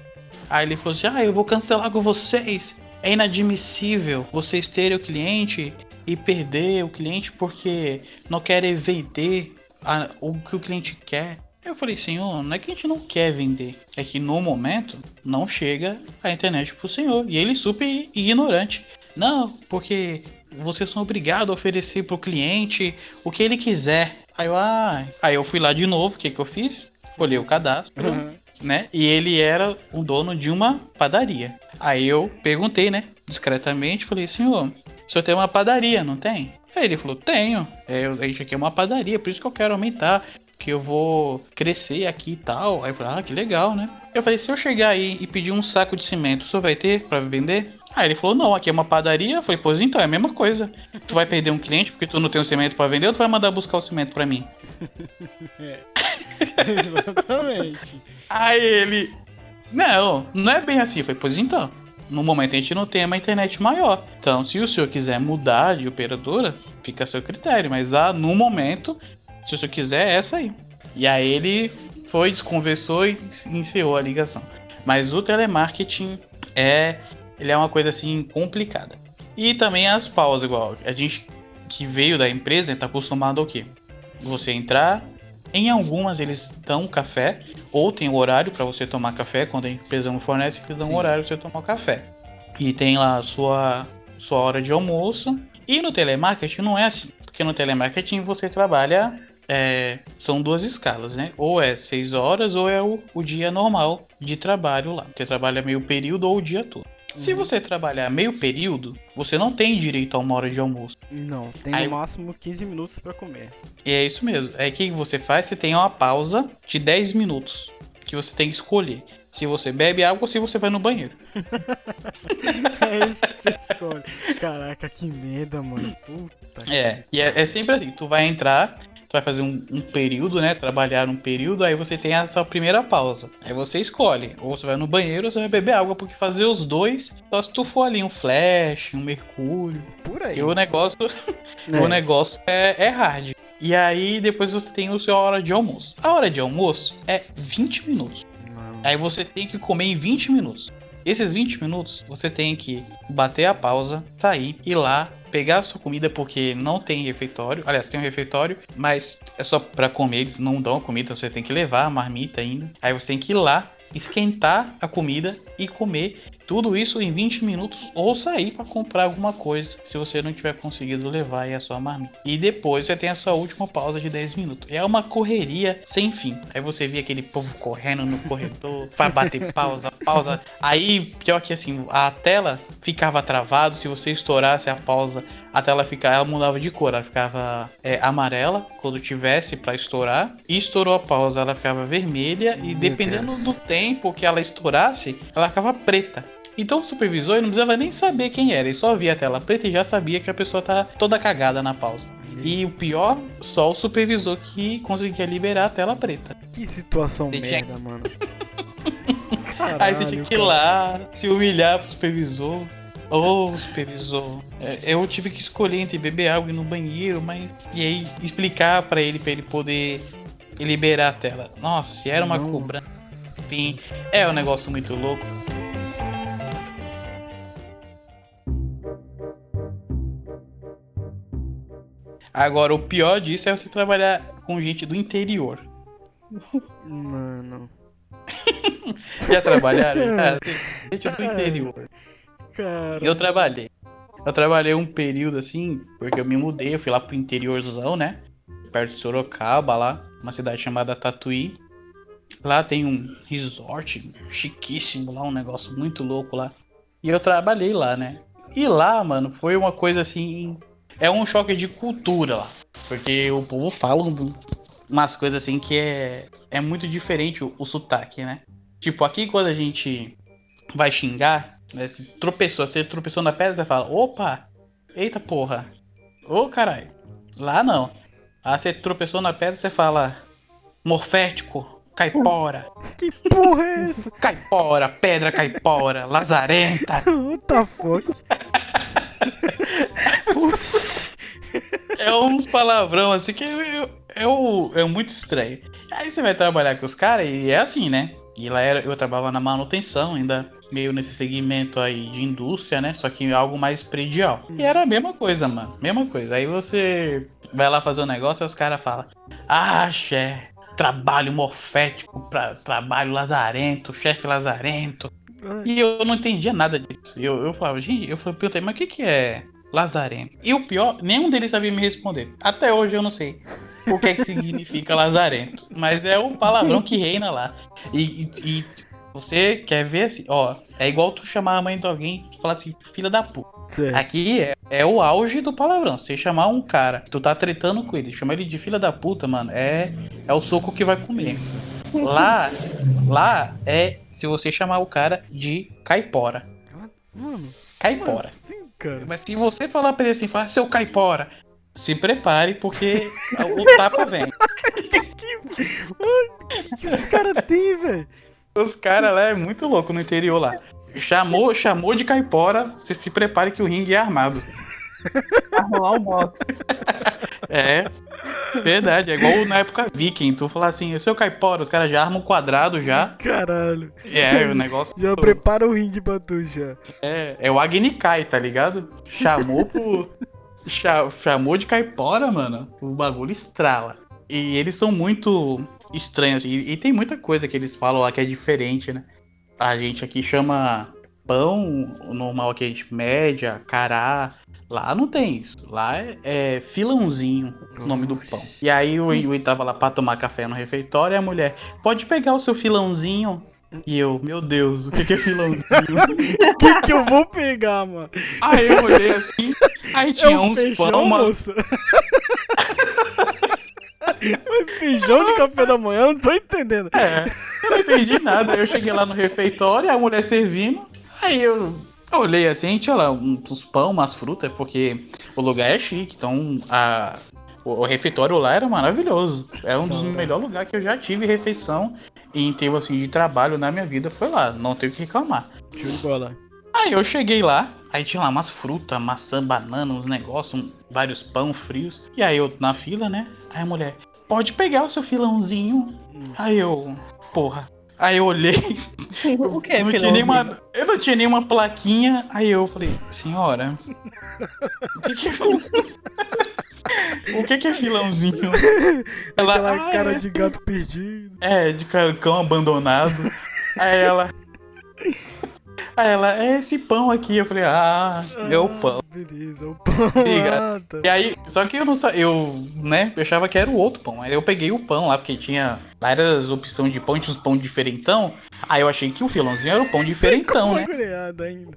Aí ele falou assim: "Ah, eu vou cancelar com vocês. É inadmissível vocês terem o cliente e perder o cliente porque não querem vender a, o que o cliente quer. Eu falei, senhor, não é que a gente não quer vender, é que no momento não chega a internet pro senhor. E ele super ignorante. Não, porque vocês são obrigados a oferecer pro cliente o que ele quiser. Aí eu, ah, aí eu fui lá de novo, o que que eu fiz? Olhei o cadastro, uhum. Né? E ele era o dono de uma padaria. Aí eu perguntei, né, discretamente, falei, senhor, o senhor tem uma padaria, não tem? Aí ele falou, tenho. É, a gente aqui é uma padaria, por isso que eu quero aumentar. Que eu vou crescer aqui e tal. Aí eu falei, ah, que legal, né? Eu falei, se eu chegar aí e pedir um saco de cimento, o senhor vai ter para vender? Aí ele falou, não, aqui é uma padaria. Eu falei, pois então, é a mesma coisa. Tu vai perder um cliente porque tu não tem o cimento para vender ou tu vai mandar buscar o cimento para mim? É. (laughs) Exatamente. Aí ele, não, não é bem assim. Eu falei, pois então no momento a gente não tem uma internet maior. Então, se o senhor quiser mudar de operadora, fica a seu critério. Mas ah, no momento, se o senhor quiser, é essa aí. E aí ele foi, desconversou e encerrou a ligação. Mas o telemarketing é, ele é uma coisa assim complicada. E também as pausas, igual a gente que veio da empresa está acostumado ao quê? Você entrar, em algumas eles dão café, ou tem o horário para você tomar café, quando a empresa não fornece, eles dão Sim. horário para você tomar café. E tem lá a sua, sua hora de almoço. E no telemarketing não é assim, porque no telemarketing você trabalha. É, são duas escalas, né? Ou é seis horas ou é o, o dia normal de trabalho lá. Você trabalha meio período ou o dia todo. Se uhum. você trabalhar meio período, você não tem direito a uma hora de almoço. Não, tem Aí... no máximo 15 minutos para comer. E é isso mesmo. Aí o que você faz? Você tem uma pausa de 10 minutos que você tem que escolher. Se você bebe água ou se você vai no banheiro. (laughs) é isso que você escolhe. Caraca, que merda, mano. Puta. É, e é, é sempre assim: tu vai entrar, vai fazer um, um, período, né? Trabalhar um período, aí você tem essa primeira pausa. Aí você escolhe, ou você vai no banheiro ou você vai beber água, porque fazer os dois, só se tu for ali um flash, um mercúrio. Por aí. E o negócio, é. o negócio é, é hard. E aí depois você tem o seu hora de almoço. A hora de almoço é 20 minutos. Aí você tem que comer em 20 minutos. Esses 20 minutos você tem que bater a pausa, sair, ir lá, pegar a sua comida porque não tem refeitório. Aliás, tem um refeitório, mas é só para comer, eles não dão comida, você tem que levar a marmita ainda. Aí você tem que ir lá, esquentar a comida e comer tudo isso em 20 minutos ou sair para comprar alguma coisa se você não tiver conseguido levar aí a sua marmita. E depois você tem a sua última pausa de 10 minutos. É uma correria sem fim. Aí você vê aquele povo correndo no corredor (laughs) para bater pausa, pausa. Aí, pior que assim, a tela ficava travado se você estourasse a pausa a tela ficava, ela mudava de cor, ela ficava é, amarela quando tivesse para estourar, e estourou a pausa, ela ficava vermelha, e dependendo do tempo que ela estourasse, ela ficava preta. Então o supervisor não precisava nem saber quem era, ele só via a tela preta e já sabia que a pessoa tá toda cagada na pausa. E o pior, só o supervisor que conseguia liberar a tela preta. Que situação você merda, tinha... mano. (laughs) Caralho, Aí você tinha que ir lá, se humilhar pro supervisor. Ô, oh, supervisor, é, eu tive que escolher entre beber água e ir no banheiro, mas. E aí explicar para ele, para ele poder liberar a tela. Nossa, era uma Não. cobrança. Enfim, é um negócio muito louco. Agora, o pior disso é você trabalhar com gente do interior. Mano. (laughs) Já trabalharam? (laughs) Ah, gente do interior. Cara. Eu trabalhei. Eu trabalhei um período assim, porque eu me mudei, eu fui lá pro interiorzão, né? Perto de Sorocaba, lá, uma cidade chamada Tatuí. Lá tem um resort chiquíssimo lá, um negócio muito louco lá. E eu trabalhei lá, né? E lá, mano, foi uma coisa assim. É um choque de cultura lá. Porque o povo fala umas coisas assim que é, é muito diferente o, o sotaque, né? Tipo, aqui quando a gente vai xingar, né? Se tropeçou, você tropeçou na pedra, você fala, opa, eita porra, ô caralho. Lá não. Ah, você tropeçou na pedra, você fala, morfético, caipora. (laughs) Que porra é essa? Caipora, pedra caipora, lazarenta. (laughs) What the fuck? É uns palavrão assim que é, é, é muito estranho. Aí você vai trabalhar com os caras e é assim, né? E lá era, eu trabalhava na manutenção, ainda meio nesse segmento aí de indústria, né? Só que algo mais predial. E era a mesma coisa, mano. Mesma coisa. Aí você vai lá fazer um negócio e os caras falam: Ah, chefe, trabalho morfético, pra, trabalho lazarento, chefe lazarento. E eu não entendia nada disso. Eu, eu falava, gente, eu perguntei, mas o que, que é lazarento? E o pior, nenhum deles sabia me responder. Até hoje eu não sei o que, é que significa lazarento. Mas é o palavrão que reina lá. E, e, e, você quer ver assim, ó, é igual tu chamar a mãe de alguém e falar assim, filha da puta. Sim. Aqui é, é, o auge do palavrão. Você chamar um cara que tu tá tretando com ele, chamar ele de filha da puta, mano, é, é o soco que vai comer. Lá, lá é se você chamar o cara de caipora. Mano, caipora. Assim, cara? Mas se você falar pra ele assim, fala, seu caipora, se prepare, porque (laughs) o tapa vem. que, que, que esse cara tem, velho? Os caras lá é muito louco no interior lá. Chamou, chamou de caipora, você se prepare que o ringue é armado. Arrumar o box. É, verdade. É igual na época viking. Tu falar assim, eu sou caipora, os caras já armam um quadrado já. Caralho. É, o negócio. Já todo. prepara o ringue pra tu já. É, é o Agnikai, tá ligado? Chamou pro. chamou de caipora, mano. O bagulho estrala. E eles são muito estranhos. E, e tem muita coisa que eles falam lá que é diferente, né? A gente aqui chama pão, normal aqui a gente média, cará. Lá não tem isso. Lá é, é filãozinho o nome do pão. E aí o Yui tava lá pra tomar café no refeitório e a mulher, pode pegar o seu filãozinho? E eu, meu Deus, o que, que é filãozinho? (laughs) O que, que eu vou pegar, mano? Aí eu olhei assim, aí tinha é um uns feijão, pão, moça. feijão de café da manhã, eu não tô entendendo. É, eu não entendi nada. Eu cheguei lá no refeitório, a mulher servindo, aí eu olhei assim, tinha lá uns pão, umas frutas, porque o lugar é chique, então a, O, o refeitório lá era maravilhoso. É um dos Da hora. melhores lugares que eu já tive refeição em termos assim, de trabalho na minha vida. Foi lá, não tenho o que reclamar. Show de bola. Aí eu cheguei lá, aí tinha lá umas frutas, maçã, banana, uns negócios, vários pão frios. E aí eu na fila, né? Aí a mulher, pode pegar o seu filãozinho. Hum. Aí eu, porra. Aí eu olhei, (laughs) O que é não tinha nenhuma, eu não tinha nenhuma plaquinha. Aí eu falei, senhora, o que que é, (laughs) o que que é filãozinho? (laughs) Ela, Aquela "Ah, cara é de gato perdido. é, de cão abandonado. Aí ela. Aí ela, é esse pão aqui. Eu falei, ah, é o pão. Ah, Beleza, o pão. Liga. Ah, tá. E aí, só que eu não sabia, eu, né, eu achava que era o outro pão. Aí eu peguei o pão lá, porque tinha várias opções de pão, tinha uns pão diferentão. Aí eu achei que o filãozinho era o pão diferentão, né?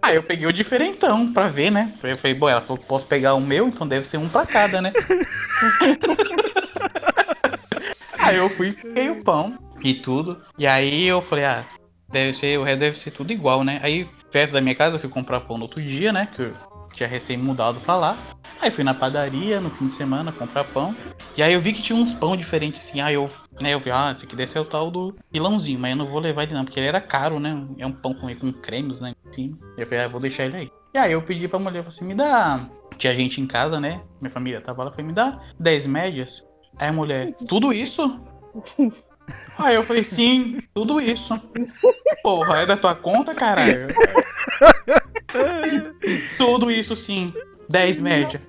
Aí eu peguei o diferentão pra ver, né? Eu falei, bom, ela falou que posso pegar o meu, então deve ser um pra cada, né? (laughs) aí eu fui, peguei o pão e tudo. E aí eu falei, ah, deve ser, o resto deve ser tudo igual, né? Aí perto da minha casa eu fui comprar pão no outro dia, né? Que eu tinha recém mudado pra lá. Aí fui na padaria no fim de semana comprar pão. E aí eu vi que tinha uns pão diferentes assim. Aí eu, né, eu vi, ah, esse aqui deve ser o tal do pilãozinho, mas eu não vou levar ele não, porque ele era caro, né? É um pão com, com cremes, né? E eu falei, ah, vou deixar ele aí. E aí eu pedi pra mulher, eu falei assim, me dá. Tinha gente em casa, né? Minha família tava lá, falei, me dá 10 médias. Aí a mulher, tudo isso? (laughs) Aí eu falei, sim, tudo isso. (laughs) Porra, é da tua conta, caralho? (laughs) (laughs) tudo isso sim. 10 média.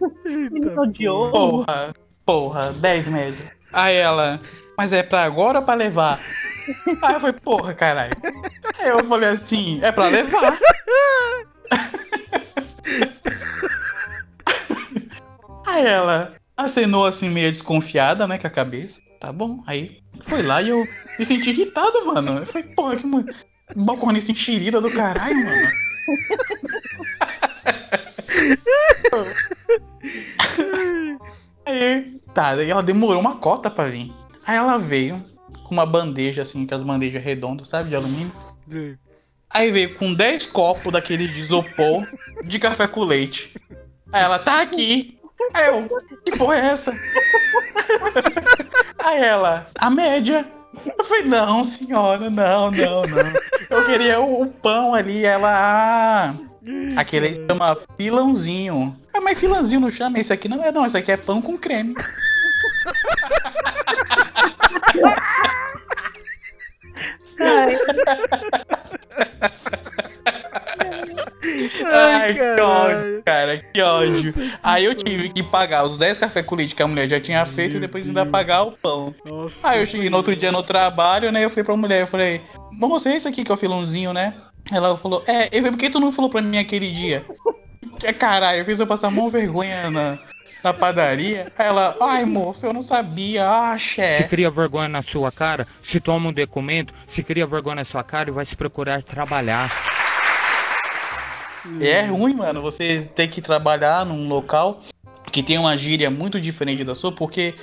Odiou. Porra, porra, 10 média. Aí ela, mas é pra agora ou pra levar? Aí eu falei, porra, caralho. Aí eu falei assim, é pra levar. (laughs) Aí ela acenou assim, meio desconfiada, né, com a cabeça. Tá bom, aí foi lá e eu me senti irritado, mano. Eu falei, porra, que balconista enxerida do caralho, mano. Aí, tá, daí ela demorou uma cota pra vir. Aí ela veio com uma bandeja, assim, com as bandejas redondas, sabe, de alumínio. Sim. Aí veio com 10 copos daquele de isopor de café com leite. Aí ela, tá aqui. Aí eu, que porra é essa? Aí ela, a média. Eu falei, não, senhora, não, não, não. Eu queria o, o pão ali. Ela, ah, aquele chama filãozinho. Ah, mas filãozinho não chama esse aqui? Não é, não, esse aqui é pão com creme. (laughs) (laughs) Ai, Ai, que ódio, cara, que ódio. Aí eu tive que pagar os 10 café com leite que a mulher já tinha feito Meu e depois ainda pagar o pão. Nossa Aí eu cheguei no outro dia no trabalho, né? Eu falei pra mulher, eu falei, moça, esse aqui que é o filãozinho, né? Ela falou, é, eu falei, por que tu não falou pra mim aquele dia? Que (laughs) caralho, eu fiz eu passar mó vergonha na, na padaria. Aí ela, ai moço, eu não sabia, ah, Se chefe. cria vergonha na sua cara, se toma um documento, se cria vergonha na sua cara e vai se procurar trabalhar. É ruim, mano, você ter que trabalhar num local que tem uma gíria muito diferente da sua, porque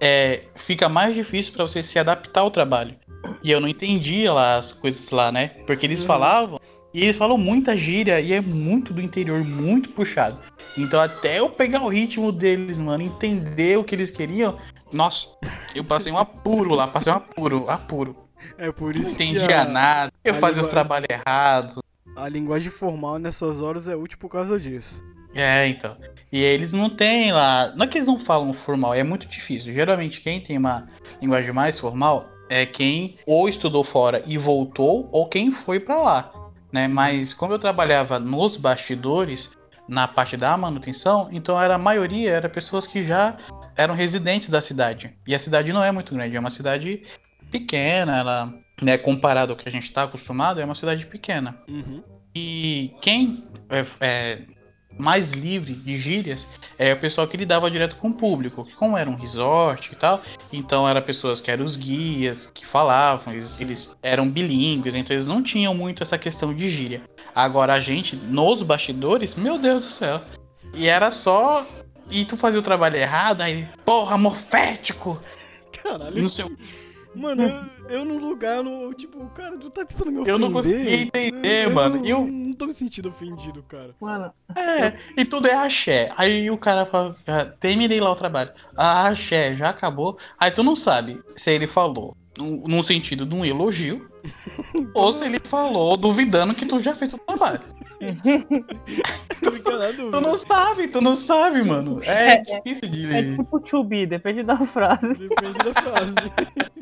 é, fica mais difícil pra você se adaptar ao trabalho. E eu não entendia lá as coisas lá, né? Porque eles Uhum. falavam, e eles falam muita gíria, e é muito do interior, muito puxado. Então até eu pegar o ritmo deles, mano, entender o que eles queriam, nossa, eu passei um apuro lá, passei um apuro, apuro. É por Não isso que entendia a, nada, eu a fazia os trabalhos errados. A linguagem formal nessas horas é útil por causa disso. É, então. E eles não têm lá. Não é que eles não falam formal, é muito difícil. Geralmente quem tem uma linguagem mais formal é quem ou estudou fora e voltou, ou quem foi pra lá. Né? Mas como eu trabalhava nos bastidores, na parte da manutenção, então era a maioria era pessoas que já eram residentes da cidade. E a cidade não é muito grande, é uma cidade pequena, ela, né, comparado ao que a gente está acostumado, é uma cidade pequena. Uhum. E quem é, é mais livre de gírias é o pessoal que lidava direto com o público, que como era um resort e tal, então eram pessoas que eram os guias, que falavam, eles, eles eram bilíngues, então eles não tinham muito essa questão de gíria. Agora a gente, nos bastidores, meu Deus do céu. E era só. E tu fazia o trabalho errado, aí, porra, morfético! Caralho. Não sei, Mano, eu, eu no lugar, no, tipo, cara, tu tá tentando me ofender. Eu não consegui entender, Eu mano. Não, E eu- não tô me sentindo ofendido, cara. Mano, É, e tudo é axé. Aí o cara fala, já terminei lá o trabalho. Ah, axé, já acabou. Aí tu não sabe se ele falou num num sentido de um elogio (laughs) ou se ele falou duvidando que tu já fez o trabalho. (laughs) Dúvida. Tu não sabe, tu não sabe, mano. É, difícil de. é tipo to be, depende da frase. Depende da frase. (laughs)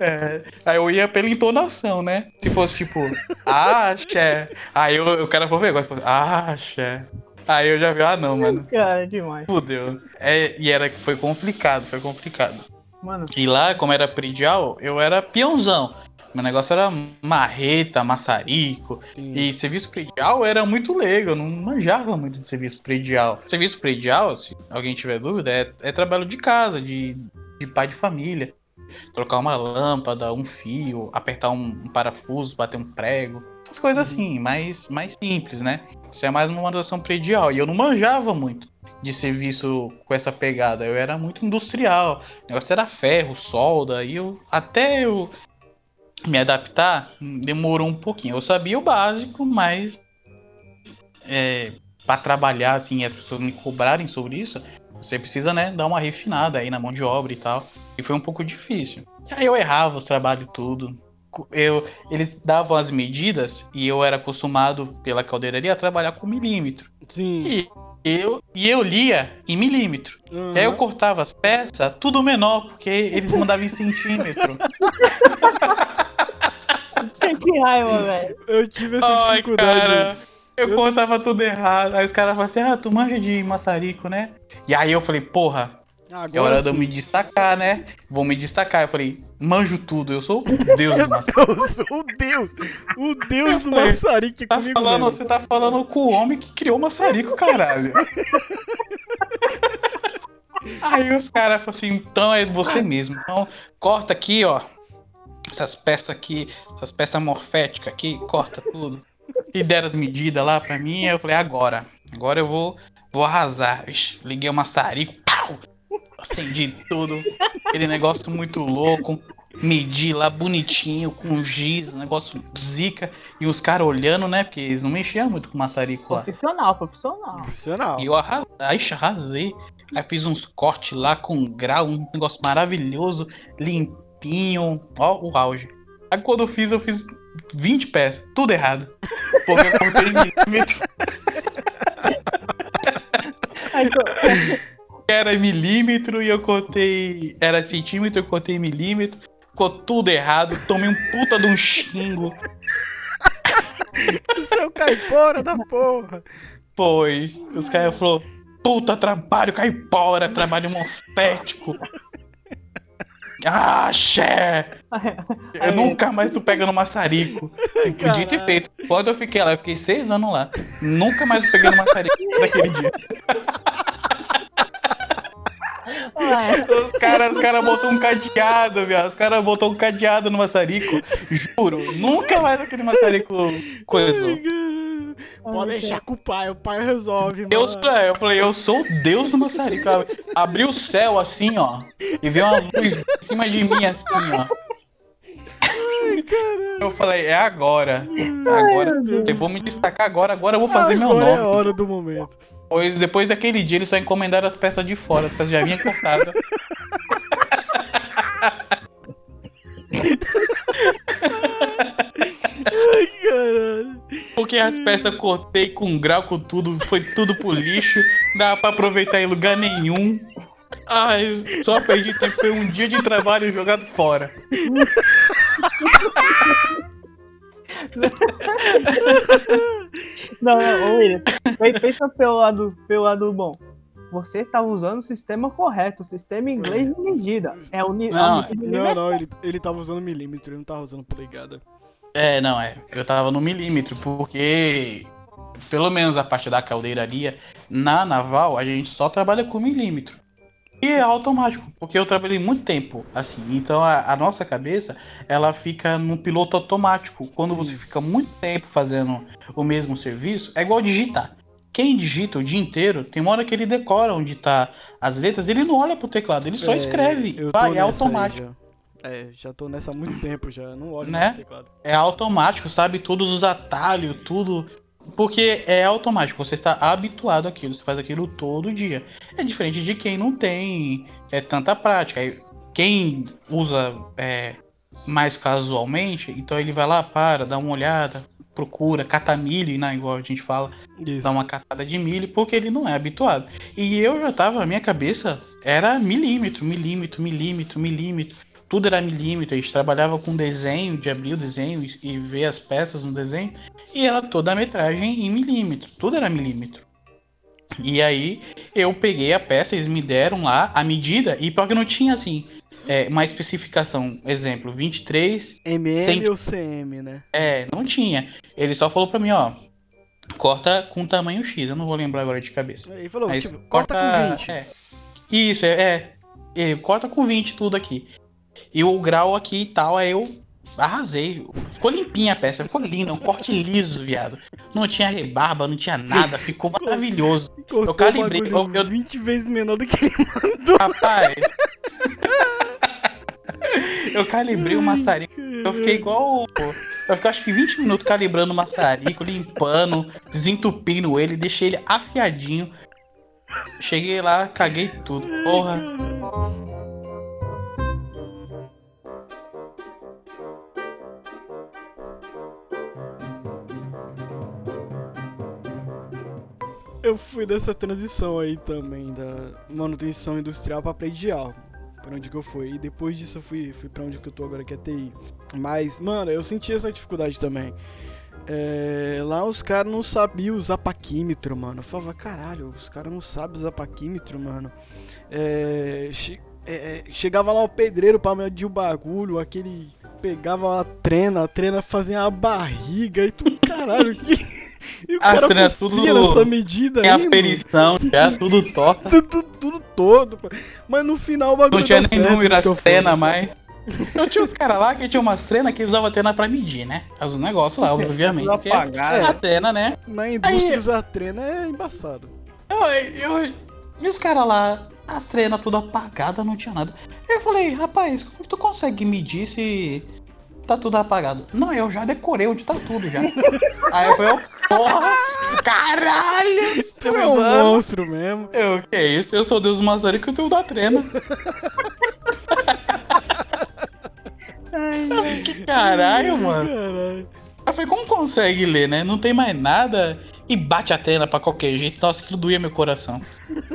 É, aí eu ia pela entonação, né? Se fosse tipo, axé. Aí eu, o cara for ver, gosta axé. Aí eu já vi, ah não, mano. Cara, é demais. Fudeu. É, e era, foi complicado, foi complicado. Mano, E lá, como era predial, eu era peãozão. Meu negócio era marreta, maçarico. Sim. E serviço predial era muito leigo, eu não manjava muito de serviço predial. Serviço predial, se alguém tiver dúvida, é, é trabalho de casa, de, de pai de família. Trocar uma lâmpada, um fio, apertar um, um parafuso, bater um prego. Essas coisas assim, mais, mais simples, né? Isso é mais uma manutenção predial. E eu não manjava muito de serviço com essa pegada. Eu era muito industrial. O negócio era ferro, solda. E eu até eu me adaptar demorou um pouquinho. Eu sabia o básico, mas é, para trabalhar assim, as pessoas me cobrarem sobre isso, você precisa, né, dar uma refinada aí na mão de obra e tal. E foi um pouco difícil. Aí eu errava os trabalhos tudo. Eu, eles davam as medidas e eu era acostumado pela caldeiraria a trabalhar com milímetro. Sim. E eu, e eu lia em milímetro. Aham. E aí eu cortava as peças, tudo menor, porque eles mandavam em centímetro. (laughs) (laughs) que raiva, velho. Eu tive essa Ai, dificuldade. cara, eu Eu- contava tudo errado. Aí os caras falavam assim, ah, tu manja de maçarico, né? E aí eu falei, porra, Agora é hora de eu sim. me destacar, né? Vou me destacar. Eu falei, manjo tudo, eu sou o deus do maçarico. Eu sou o Deus! O Deus do maçarico Tá comigo falando, mesmo. você tá falando com o homem que criou o maçarico, caralho. (laughs) Aí os caras falaram assim, então é você mesmo. Então corta aqui, ó. Essas peças aqui, essas peças morféticas aqui, corta tudo. E deram as medidas lá pra mim, aí eu falei, agora. Agora eu vou, vou arrasar. Ixi, liguei o maçarico, pau! Acendi tudo. Aquele negócio muito louco. Medi lá bonitinho, com giz, negócio zica. E os caras olhando, né? Porque eles não mexiam muito com maçarico lá. Profissional, profissional. Profissional. E eu arrasei, aí arrasei. Aí fiz uns cortes lá com grau, um negócio maravilhoso, Ó, o auge. Aí quando eu fiz, eu fiz 20 peças, tudo errado. Porque eu cortei em milímetro, era em milímetro e eu cortei. Era centímetro, eu cortei em milímetro. Ficou tudo errado, tomei um puta de um xingo. (laughs) Seu caipora da porra! Foi. Os caras falaram, puta trabalho caipora, trabalho morfético. Ah, xé! (laughs) Eu nunca mais tô pegando maçarico. (laughs) Dito e feito. Quando eu fiquei lá, eu fiquei seis anos lá. Nunca mais peguei no maçarico (laughs) daquele dia. Ué, Os caras os cara botou um cadeado, viado. Os caras botou um cadeado no maçarico. Juro. Nunca mais aquele maçarico coisou. Ai. Pode deixar com o pai, o pai resolve, Eu, mano. sou- eu falei, eu sou o deus do maçarico. Abri o céu assim, ó. E veio uma luz em cima de mim assim, ó. Eu falei, é agora. Agora. Eu vou me destacar agora, agora eu vou fazer meu Agora é a nome. hora do momento. Pois depois daquele dia eles só encomendaram as peças de fora, as peças já vinham cortadas. (laughs) Ai, caralho. Porque as peças cortei com grau, com tudo, foi tudo pro lixo, não dava pra aproveitar em lugar nenhum. Ai, só perdi tempo, foi um dia de trabalho jogado fora. Não, não, William, pe- pensa pelo lado, pelo lado bom. Você tá usando o sistema correto, o sistema inglês de medida. É o ni- Não, a medida Não, universal. não, ele, ele tava usando milímetro, ele não tava usando polegada. É, não, é. Eu tava no milímetro, porque pelo menos a parte da caldeiraria, na naval, a gente só trabalha com milímetro. E é automático, porque eu trabalhei muito tempo assim. Então a, a nossa cabeça, ela fica no piloto automático. Quando Sim. você fica muito tempo fazendo o mesmo serviço, é igual digitar. Quem digita o dia inteiro, tem uma hora que ele decora onde tá as letras, ele não olha pro teclado, ele só É, escreve. Vai, é automático. Já. É, já tô nessa há muito tempo já, não olho Né? mais o teclado. É automático, sabe? Todos os atalhos, tudo. Porque é automático, você está habituado àquilo, você faz aquilo todo dia. É diferente de quem não tem é, tanta prática. Quem usa é, mais casualmente, então ele vai lá, para, dá uma olhada, procura, cata milho, né, igual a gente fala, Isso. dá uma catada de milho, porque ele não é habituado. E eu já tava, a minha cabeça era milímetro, milímetro, milímetro, milímetro. Tudo era milímetro, a gente trabalhava com desenho, de abrir o desenho e- e ver as peças no desenho, e era toda a metragem em milímetro, tudo era milímetro. E aí eu peguei a peça, eles me deram lá a medida, e pior que não tinha assim, é, uma especificação, exemplo, 23 MM Cent- ou CM, né? é, não tinha. Ele só falou pra mim, ó. Corta com tamanho X, eu não vou lembrar agora de cabeça. Aí falou, tipo, corta, com 20. É. Isso, é, é. Ele corta com 20 tudo aqui. E o grau aqui e tal, aí eu arrasei. Ficou limpinha a peça, ficou linda, um corte liso, viado. Não tinha rebarba, não tinha nada, ficou maravilhoso. Cortou calibrei, o bagulho eu- eu- 20 vezes menor do que ele mandou. Rapaz. eu calibrei o maçarico. Eu fiquei igual. Eu fiquei acho que 20 minutos calibrando o maçarico, limpando, desentupindo ele, deixei ele afiadinho. Cheguei lá, caguei tudo. Porra. Eu fui dessa transição aí também, da manutenção industrial pra predial. Pra onde que eu fui. E depois disso eu fui, fui pra onde que eu tô agora, que é TI. Mas, mano, eu senti essa dificuldade também. É, lá os caras não sabiam usar paquímetro, mano. Eu falava, caralho, os caras não sabem usar paquímetro, mano. É, che- é, é, chegava lá o pedreiro pra medir o bagulho, aquele. Pegava a trena, a trena fazia uma barriga e tu, caralho, que. E o As cara trenas confia tudo- nessa medida Tem aí, a perição já, tudo torta. (laughs) Tudo, tudo todo. pô. Mas no final o bagulho Não tinha nem certo, número trenas mais. Eu tinha uns caras lá que tinha umas trenas que usavam trena pra medir, né? Os negócios lá, obviamente. Tudo porque é apagado. a trena, né? Na indústria Aí- usar trena é embaçado. Eu, eu, e os caras lá, as trenas tudo apagadas, não tinha nada. Eu falei, rapaz, como tu consegue medir se tá tudo apagado? Não, eu já decorei onde tá tudo já. Aí eu falei, "Ô, porra, caralho! Tu é um mano, monstro mesmo. eu, que é isso? Eu sou Deus Mazarico, eu tenho da trena. que caralho, mano. Caralho. Eu falei, como consegue ler, né? Não tem mais nada. E bate a trena pra qualquer jeito. Nossa, aquilo doía meu coração.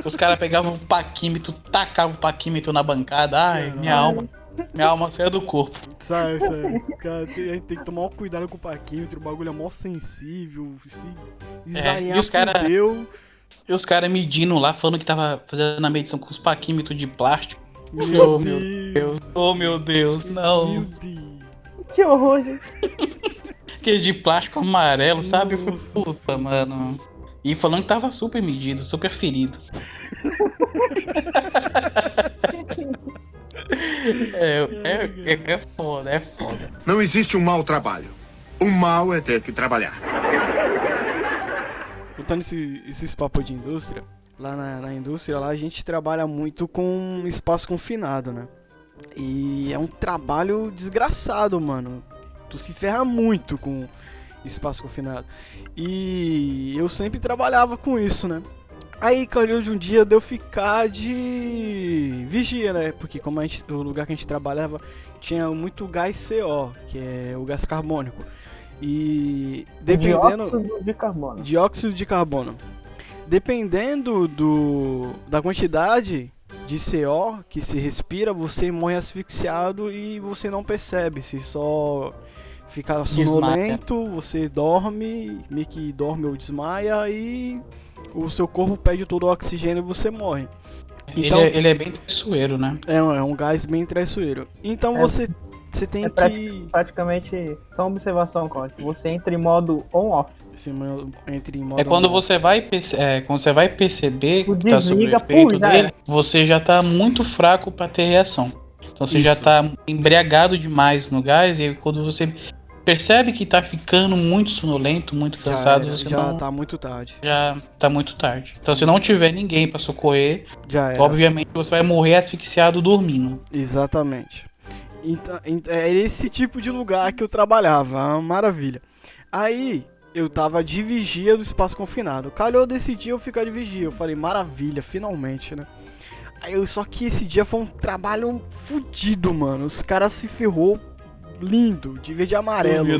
Os caras pegavam o paquímetro, tacavam o paquímetro na bancada. Ai, minha alma. Minha alma saiu do corpo. Sai, sai. Cara, tem, a gente tem que tomar um cuidado com o paquímetro. O bagulho é mó sensível. Se É, e os cara- fudeu. E os caras medindo lá, falando que tava fazendo a medição com os paquímetros de plástico. Meu Oh, meu Deus. Deus, oh meu Deus, Meu não. Deus. Que horror, gente. (laughs) Aquele de plástico amarelo, sabe? Nossa puta, mano. E falando que tava super medido, super ferido. (laughs) é, é, é, é foda, é foda. Não existe um mau trabalho. O mal é ter que trabalhar. Contando esse, esses papos de indústria, lá na, na indústria, lá a gente trabalha muito com espaço confinado, né? E é um trabalho desgraçado, mano. Tu se ferra muito com espaço confinado. E eu sempre trabalhava com isso, né? Aí calhou de um dia de eu ficar de vigia, né? Porque como a gente- o lugar que a gente trabalhava tinha muito gás CO, que é o gás carbônico. E dependendo Dióxido de carbono. dióxido de carbono. Dependendo do da quantidade de CO que se respira, você morre asfixiado e você não percebe. Se só fica sonolento, você dorme, meio que dorme ou desmaia e o seu corpo perde todo o oxigênio e você morre. Então- ele, é, ele é bem traiçoeiro, né? É um, é um gás bem traiçoeiro. Então É- você você tem é que Praticamente, só uma observação, Cláudio. Você entra em modo on-off. entre em modo É quando você vai, perce- é, quando você vai perceber O que tá sob o desliga, efeito já dele, você já tá muito fraco pra ter reação. Então você já Isso. tá embriagado demais no gás e aí quando você percebe que tá ficando muito sonolento, muito já, cansado, era, já não tá muito tarde. já tá muito tarde. Então se não tiver ninguém pra socorrer, Já era. obviamente você vai morrer asfixiado dormindo. Exatamente. Então, ent- é esse tipo de lugar que eu trabalhava, uma maravilha. Aí eu tava de vigia do espaço confinado. Calhou desse dia eu ficar de vigia. Eu falei, maravilha, finalmente, né? Aí eu, só que esse dia foi um trabalho fudido, mano. Os caras se ferrou lindo, de verde e amarelo.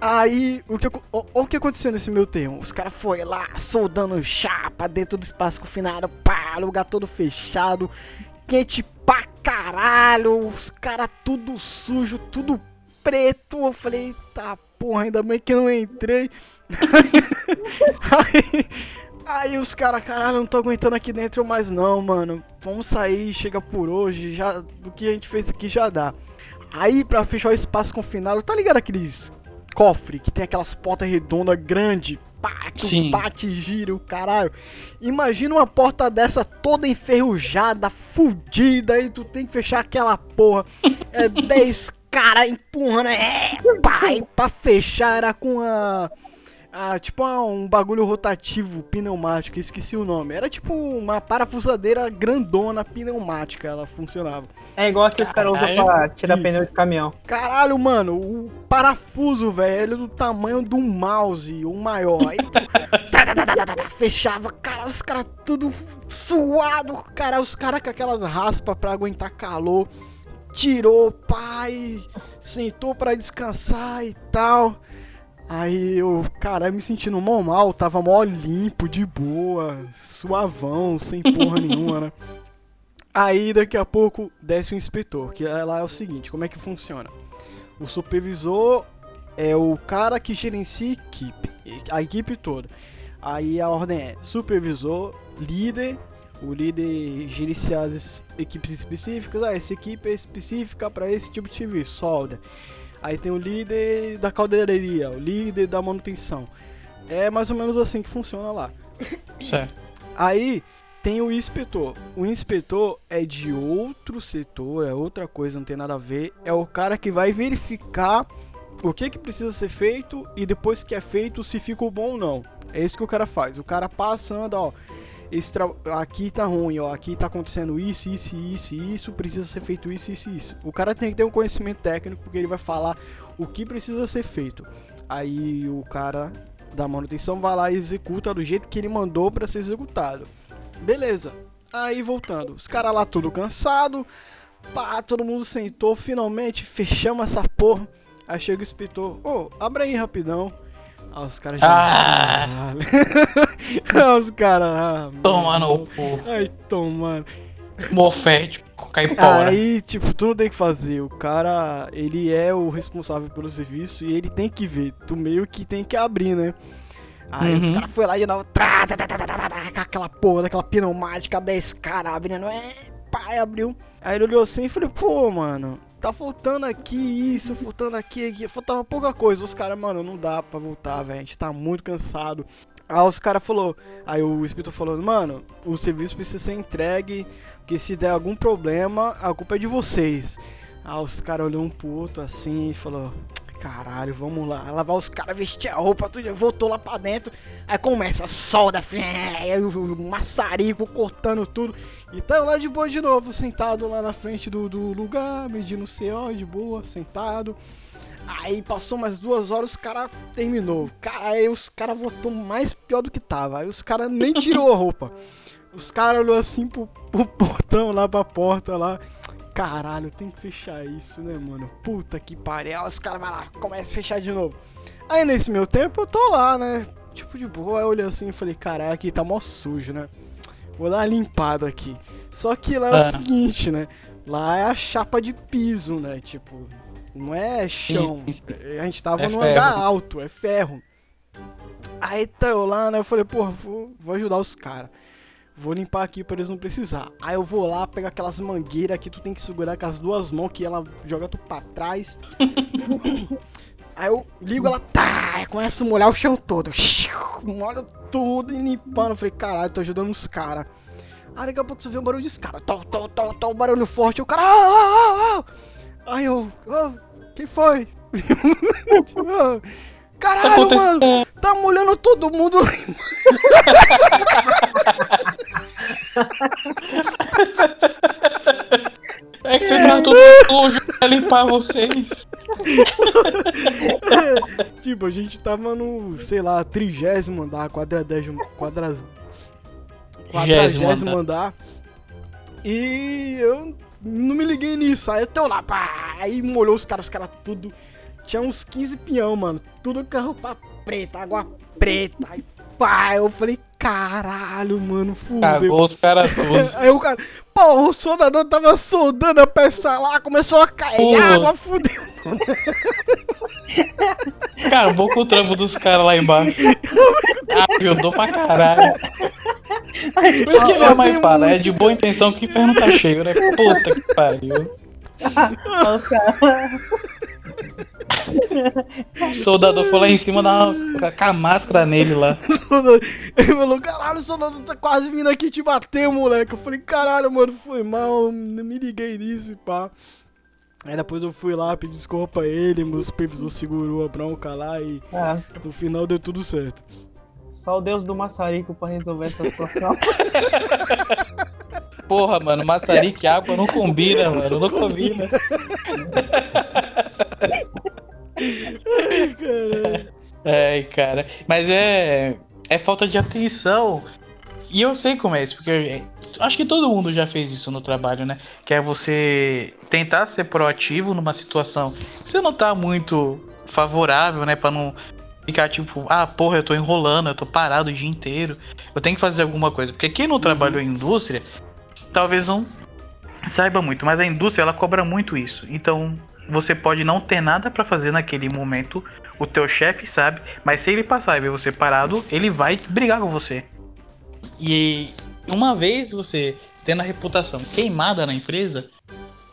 Aí, o que, ó o que aconteceu nesse meu termo? Os caras foi lá soldando chapa dentro do espaço confinado, pá, lugar todo fechado, quente pra caralho, os caras tudo sujo, tudo preto. Eu falei, tá porra, ainda bem que eu não entrei. (laughs) aí, aí os caras, caralho, não tô aguentando aqui dentro mais não, mano. Vamos sair, chega por hoje, já do que a gente fez aqui já dá. Aí, pra fechar o espaço confinado, tá ligado aqueles cofre que tem aquelas portas redondas grandes, pá, que Sim. bate gira o caralho. Imagina uma porta dessa toda enferrujada, fudida, e tu tem que fechar aquela porra. É (laughs) 10 caras empurrando, é, pai, pra fechar era com a. a tipo uma- um bagulho rotativo pneumático, esqueci o nome. Era tipo uma parafusadeira grandona pneumática, ela funcionava. É igual que os caras usam pra tirar Isso. pneu de caminhão. Caralho, mano, o parafuso, velho, é do tamanho do mouse, o maior. Aí, tu- (laughs) fechava, cara, os caras tudo suado, cara, os caras com aquelas raspas pra aguentar calor. Tirou, pai, sentou pra descansar e tal. Aí eu, cara, me sentindo mó mal, tava mó limpo, de boa, suavão, sem porra nenhuma, né? Aí daqui a pouco desce o inspetor, que é- lá é o seguinte, como é que funciona? O supervisor é o cara que gerencia a equipe, a equipe toda. Aí a ordem é supervisor, líder, o líder gerencia as es- equipes específicas, ah, essa equipe é específica para esse tipo de serviço, solda. Aí tem o líder da caldeireria, o líder da manutenção. É mais ou menos assim que funciona lá. Certo. Aí tem o inspetor. O inspetor é de outro setor, é outra coisa, não tem nada a ver. É o cara que vai verificar o que, que precisa ser feito e depois que é feito se ficou bom ou não. É isso que o cara faz. O cara passa, anda, ó. Esse tra- aqui tá ruim, ó. Aqui tá acontecendo isso, isso, isso, isso. Precisa ser feito isso, isso, isso. O cara tem que ter um conhecimento técnico porque ele vai falar o que precisa ser feito. Aí o cara da manutenção vai lá e executa do jeito que ele mandou pra ser executado. Beleza. Aí voltando, os caras lá tudo cansado, pá, todo mundo sentou, finalmente fechamos essa porra. Aí chega o inspetor, ô, abre aí rapidão. Aí os caras já. Ah. Aí (laughs) os caras. Ah, Toma mano. no cu. Ai, tomando. Mofete, caipora. Aí, tipo, tu não tem que fazer. O cara, ele é o responsável pelo serviço e ele tem que ver. Tu meio que tem que abrir, né? Aí os Uhum. caras foram lá de novo, trá, tá, com aquela porra, daquela pneumática, 10 caras abrindo, é, pai, abriu. Aí ele olhou assim e falou, pô, mano, tá faltando aqui isso, faltando aqui, aqui, faltava pouca coisa. Os caras, mano, não dá pra voltar, velho, a gente tá muito cansado. Aí os caras falou, aí o inspetor falou, mano, o serviço precisa ser entregue, porque se der algum problema, a culpa é de vocês. Aí os caras olhou um pro outro assim e falou, caralho, vamos lá. Lavar os caras, vestir a roupa, tudo, voltou lá pra dentro. Aí começa a solda, aí o maçarico cortando tudo. E tá lá de boa de novo, sentado lá na frente do, do lugar, medindo o CO, de boa, sentado. Aí passou mais duas horas, os caras terminou. Cara, aí os caras voltou mais pior do que tava. Aí os caras nem tirou a roupa. Os caras olhou assim pro, pro (laughs) portão lá, pra porta lá. Caralho, tem que fechar isso, né, mano? Puta que pariu. Os caras vai lá, começa a fechar de novo. Aí nesse meu tempo eu tô lá, né? Tipo de boa, eu olhei assim e falei, caralho, aqui tá mó sujo, né? Vou dar uma limpada aqui. Só que lá é o Ah. seguinte, né? Lá é a chapa de piso, né? Tipo, não é chão. A gente tava É num ferro. andar alto, é ferro. Aí tá eu lá, né? Eu falei, porra, vou, vou ajudar os caras. Vou limpar aqui pra eles não precisar. Aí eu vou lá, pegar aquelas mangueiras que tu tem que segurar com as duas mãos, que ela joga tu pra trás. (laughs) Aí eu ligo ela, tá, começa a molhar o chão todo. (laughs) Molho tudo e limpando. Eu falei, caralho, tô ajudando os caras. Aí daqui a pouco você vê um barulho de cara. Tó, tó, tó, tó, um barulho forte. O cara, ah, ah, ah. Aí eu, ah, quem foi? (laughs) Caralho, mano, tá molhando todo mundo. (laughs) É que você tá tudo sujo, pra limpar vocês. (laughs) tipo, a gente tava no, sei lá, trigésimo andar, quadradésimo, quadras, quadragésimo andar. E eu não me liguei nisso. Aí eu tô lá, pá, aí molhou os caras, os caras tudo. Tinha uns 15 pinhão, mano. Tudo com a roupa preta, água preta. Aí, pá, eu falei, caralho, mano, fudeu. Cagou os caras (laughs) todos. Aí o cara, pô, o soldador tava soldando a peça lá, começou a cair Porra. água, fudeu. Acabou com o trampo dos caras lá embaixo. Ah, eu dou pra caralho. Por isso que Ah, minha mãe fala, é de boa intenção que o inferno tá cheio, né? Puta que pariu. Caras. O (laughs) soldador foi lá em cima dar uma, com a máscara nele lá. (laughs) Ele falou, caralho, o soldador tá quase vindo aqui te bater, moleque. Eu falei, caralho, mano, foi mal, não me liguei nisso e pá. Aí depois eu fui lá, pedi desculpa pra ele, meu supervisor segurou a bronca lá e Ah, no final deu tudo certo. só o deus do maçarico pra resolver essa situação. (laughs) Porra, mano, maçarico e água não combina, mano. Não combina. Ai, caralho. Ai, cara. Mas é. É falta de atenção. E eu sei como é isso, porque acho que todo mundo já fez isso no trabalho, né? Que é você tentar ser proativo numa situação que você não tá muito favorável, né? Pra não ficar tipo, ah, porra, eu tô enrolando, eu tô parado o dia inteiro. Eu tenho que fazer alguma coisa. Porque quem não trabalhou em indústria, talvez não saiba muito, mas a indústria ela cobra muito isso. Então, você pode não ter nada pra fazer naquele momento, o teu chefe sabe, mas se ele passar e ver você parado, ele vai brigar com você. E uma vez você tendo a reputação queimada na empresa,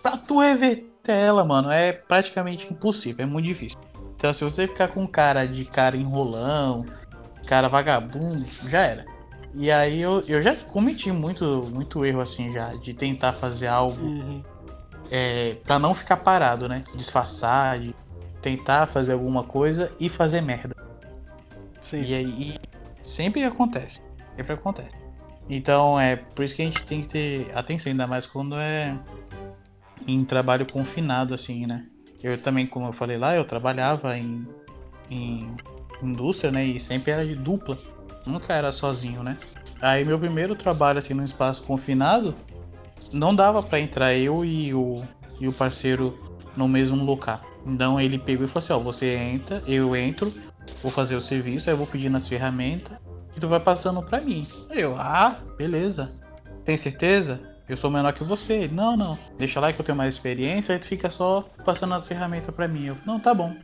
pra tu reverter ela, mano, é praticamente impossível, é muito difícil. Então, se você ficar com cara de cara enrolão, cara vagabundo, já era. E aí eu, eu já cometi muito, muito erro assim já, de tentar fazer algo Uhum. é, para não ficar parado, né? Disfarçar, de tentar fazer alguma coisa e fazer merda. Sim. E aí sempre acontece. Sempre acontece. Então é por isso que a gente tem que ter atenção, ainda mais quando é em trabalho confinado, assim, né? Eu também, como eu falei lá, eu trabalhava em, em indústria, né? E sempre era de dupla. Nunca era sozinho, né? Aí meu primeiro trabalho assim no espaço confinado, não dava pra entrar eu e o, e o parceiro no mesmo local. Então ele pegou e falou assim, ó, você entra, eu entro, vou fazer o serviço, aí eu vou pedir nas ferramentas e tu vai passando pra mim. Eu, ah, beleza. Tem certeza? Eu sou menor que você. Não, não. Deixa lá que eu tenho mais experiência, aí tu fica só passando as ferramentas pra mim. Eu, não, tá bom.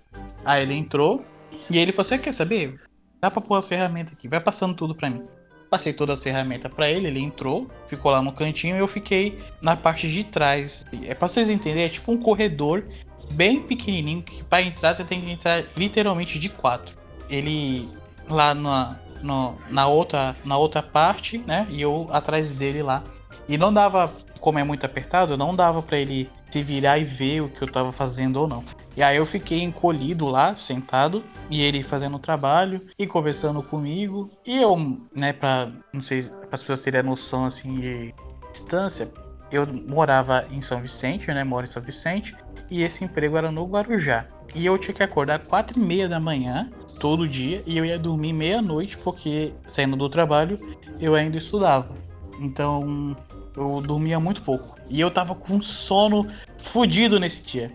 Aí ele entrou e ele falou, você quer saber? Dá pra pôr as ferramentas aqui, vai passando tudo pra mim. Passei todas as ferramentas pra ele, ele entrou, ficou lá no cantinho e eu fiquei na parte de trás. É pra vocês entenderem, é tipo um corredor bem pequenininho que para entrar você tem que entrar literalmente de quatro. Ele lá na, no- na outra na outra parte, né? E eu atrás dele lá. E não dava, como é muito apertado, não dava pra ele se virar e ver o que eu tava fazendo ou não. E aí eu fiquei encolhido lá, sentado, e ele fazendo o trabalho e conversando comigo. E eu, né, pra, não sei, para as pessoas terem a noção assim de distância, eu morava em São Vicente, né, moro em São Vicente, e esse emprego era no Guarujá. E eu tinha que acordar quatro e meia da manhã, todo dia, e eu ia dormir meia-noite, porque saindo do trabalho, eu ainda estudava. Então, eu dormia muito pouco. E eu tava com sono fudido nesse dia.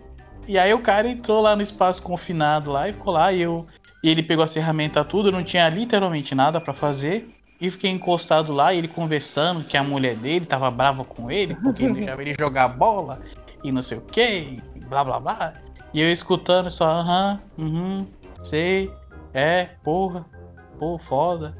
E aí o cara entrou lá no espaço confinado lá e ficou lá e eu. E ele pegou as ferramentas tudo, eu não tinha literalmente nada pra fazer. E fiquei encostado lá, e ele conversando que a mulher dele tava brava com ele, porque não deixava ele jogar bola e não sei o que, blá blá blá. E eu escutando só, aham, uhum, sei, é, porra, pô, foda.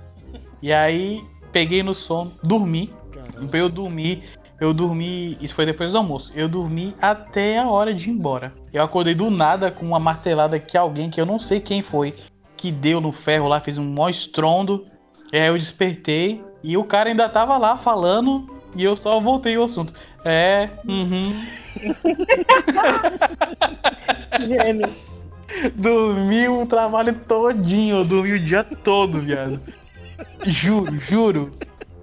E aí peguei no sono, dormi. Caralho. Eu dormi, eu dormi, isso foi depois do almoço. Eu dormi até a hora de ir embora. Eu acordei do nada com uma martelada que alguém que eu não sei quem foi, que deu no ferro lá, fez um mó estrondo. E aí eu despertei e o cara ainda tava lá falando e eu só voltei ao assunto. É, uhum. (laughs) Gênio. Dormi o trabalho todinho, eu dormi o dia todo, viado. Juro, juro.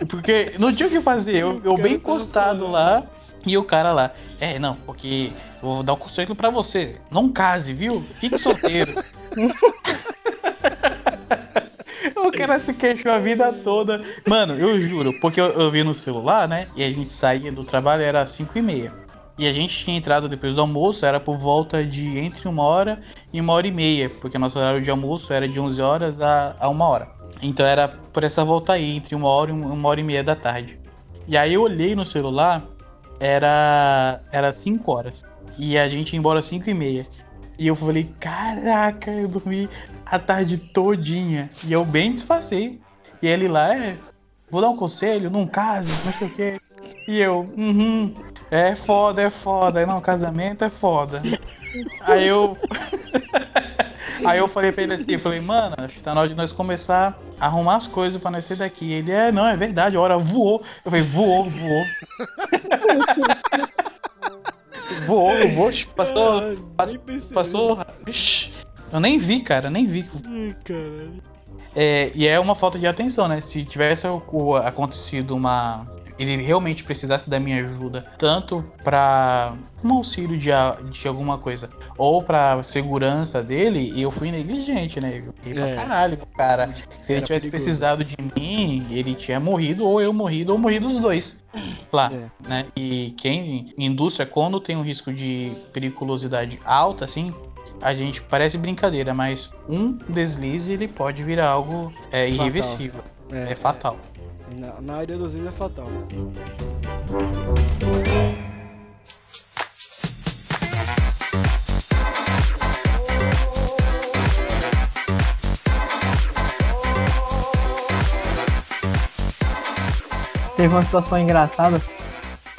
Porque não tinha o que fazer. Eu, eu bem encostado lá. E o cara lá, é, não, porque eu vou dar um conselho pra você. Não case, viu? Fique solteiro. (laughs) o cara se queixou a vida toda. Mano, eu juro, porque eu, eu vi no celular, né? E a gente saía do trabalho, era 5 e meia. E a gente tinha entrado depois do almoço, era por volta de entre uma hora e uma hora e meia, porque nosso horário de almoço era de 11 horas a, a uma hora. Então era por essa volta aí, entre uma hora e uma hora e meia da tarde. E aí eu olhei no celular, era era 5 horas. E a gente ia embora às 5 e meia. E eu falei, caraca, eu dormi a tarde todinha. E eu bem disfarcei. E ele lá, é, vou dar um conselho, não case, não sei o quê. E eu, uhum, é foda, é foda. Não, casamento é foda. (laughs) Aí eu. (laughs) Aí eu falei pra ele assim, eu falei, mano, acho que tá na hora de nós começar a arrumar as coisas pra nascer daqui. Ele, é, não, é verdade, a hora voou. Eu falei, voou, voou. (laughs) voou, voou, passou, Caralho, passou, passou, eu nem vi, cara, nem vi. Ai, caralho. É, e é uma falta de atenção, né? Se tivesse acontecido uma. Ele realmente precisasse da minha ajuda, tanto pra um auxílio de, de alguma coisa, ou pra segurança dele, eu fui negligente, né? Eu fiquei É. pra caralho, cara. Se ele Era tivesse perigoso. precisado de mim, ele tinha morrido, ou eu morrido, ou morrido os dois. Lá, É. né? E quem, indústria, quando tem um risco de periculosidade alta, assim, a gente parece brincadeira, mas um deslize ele pode virar algo é, irreversível. É, fatal. Na, maioria das vezes é fatal. Teve uma situação engraçada.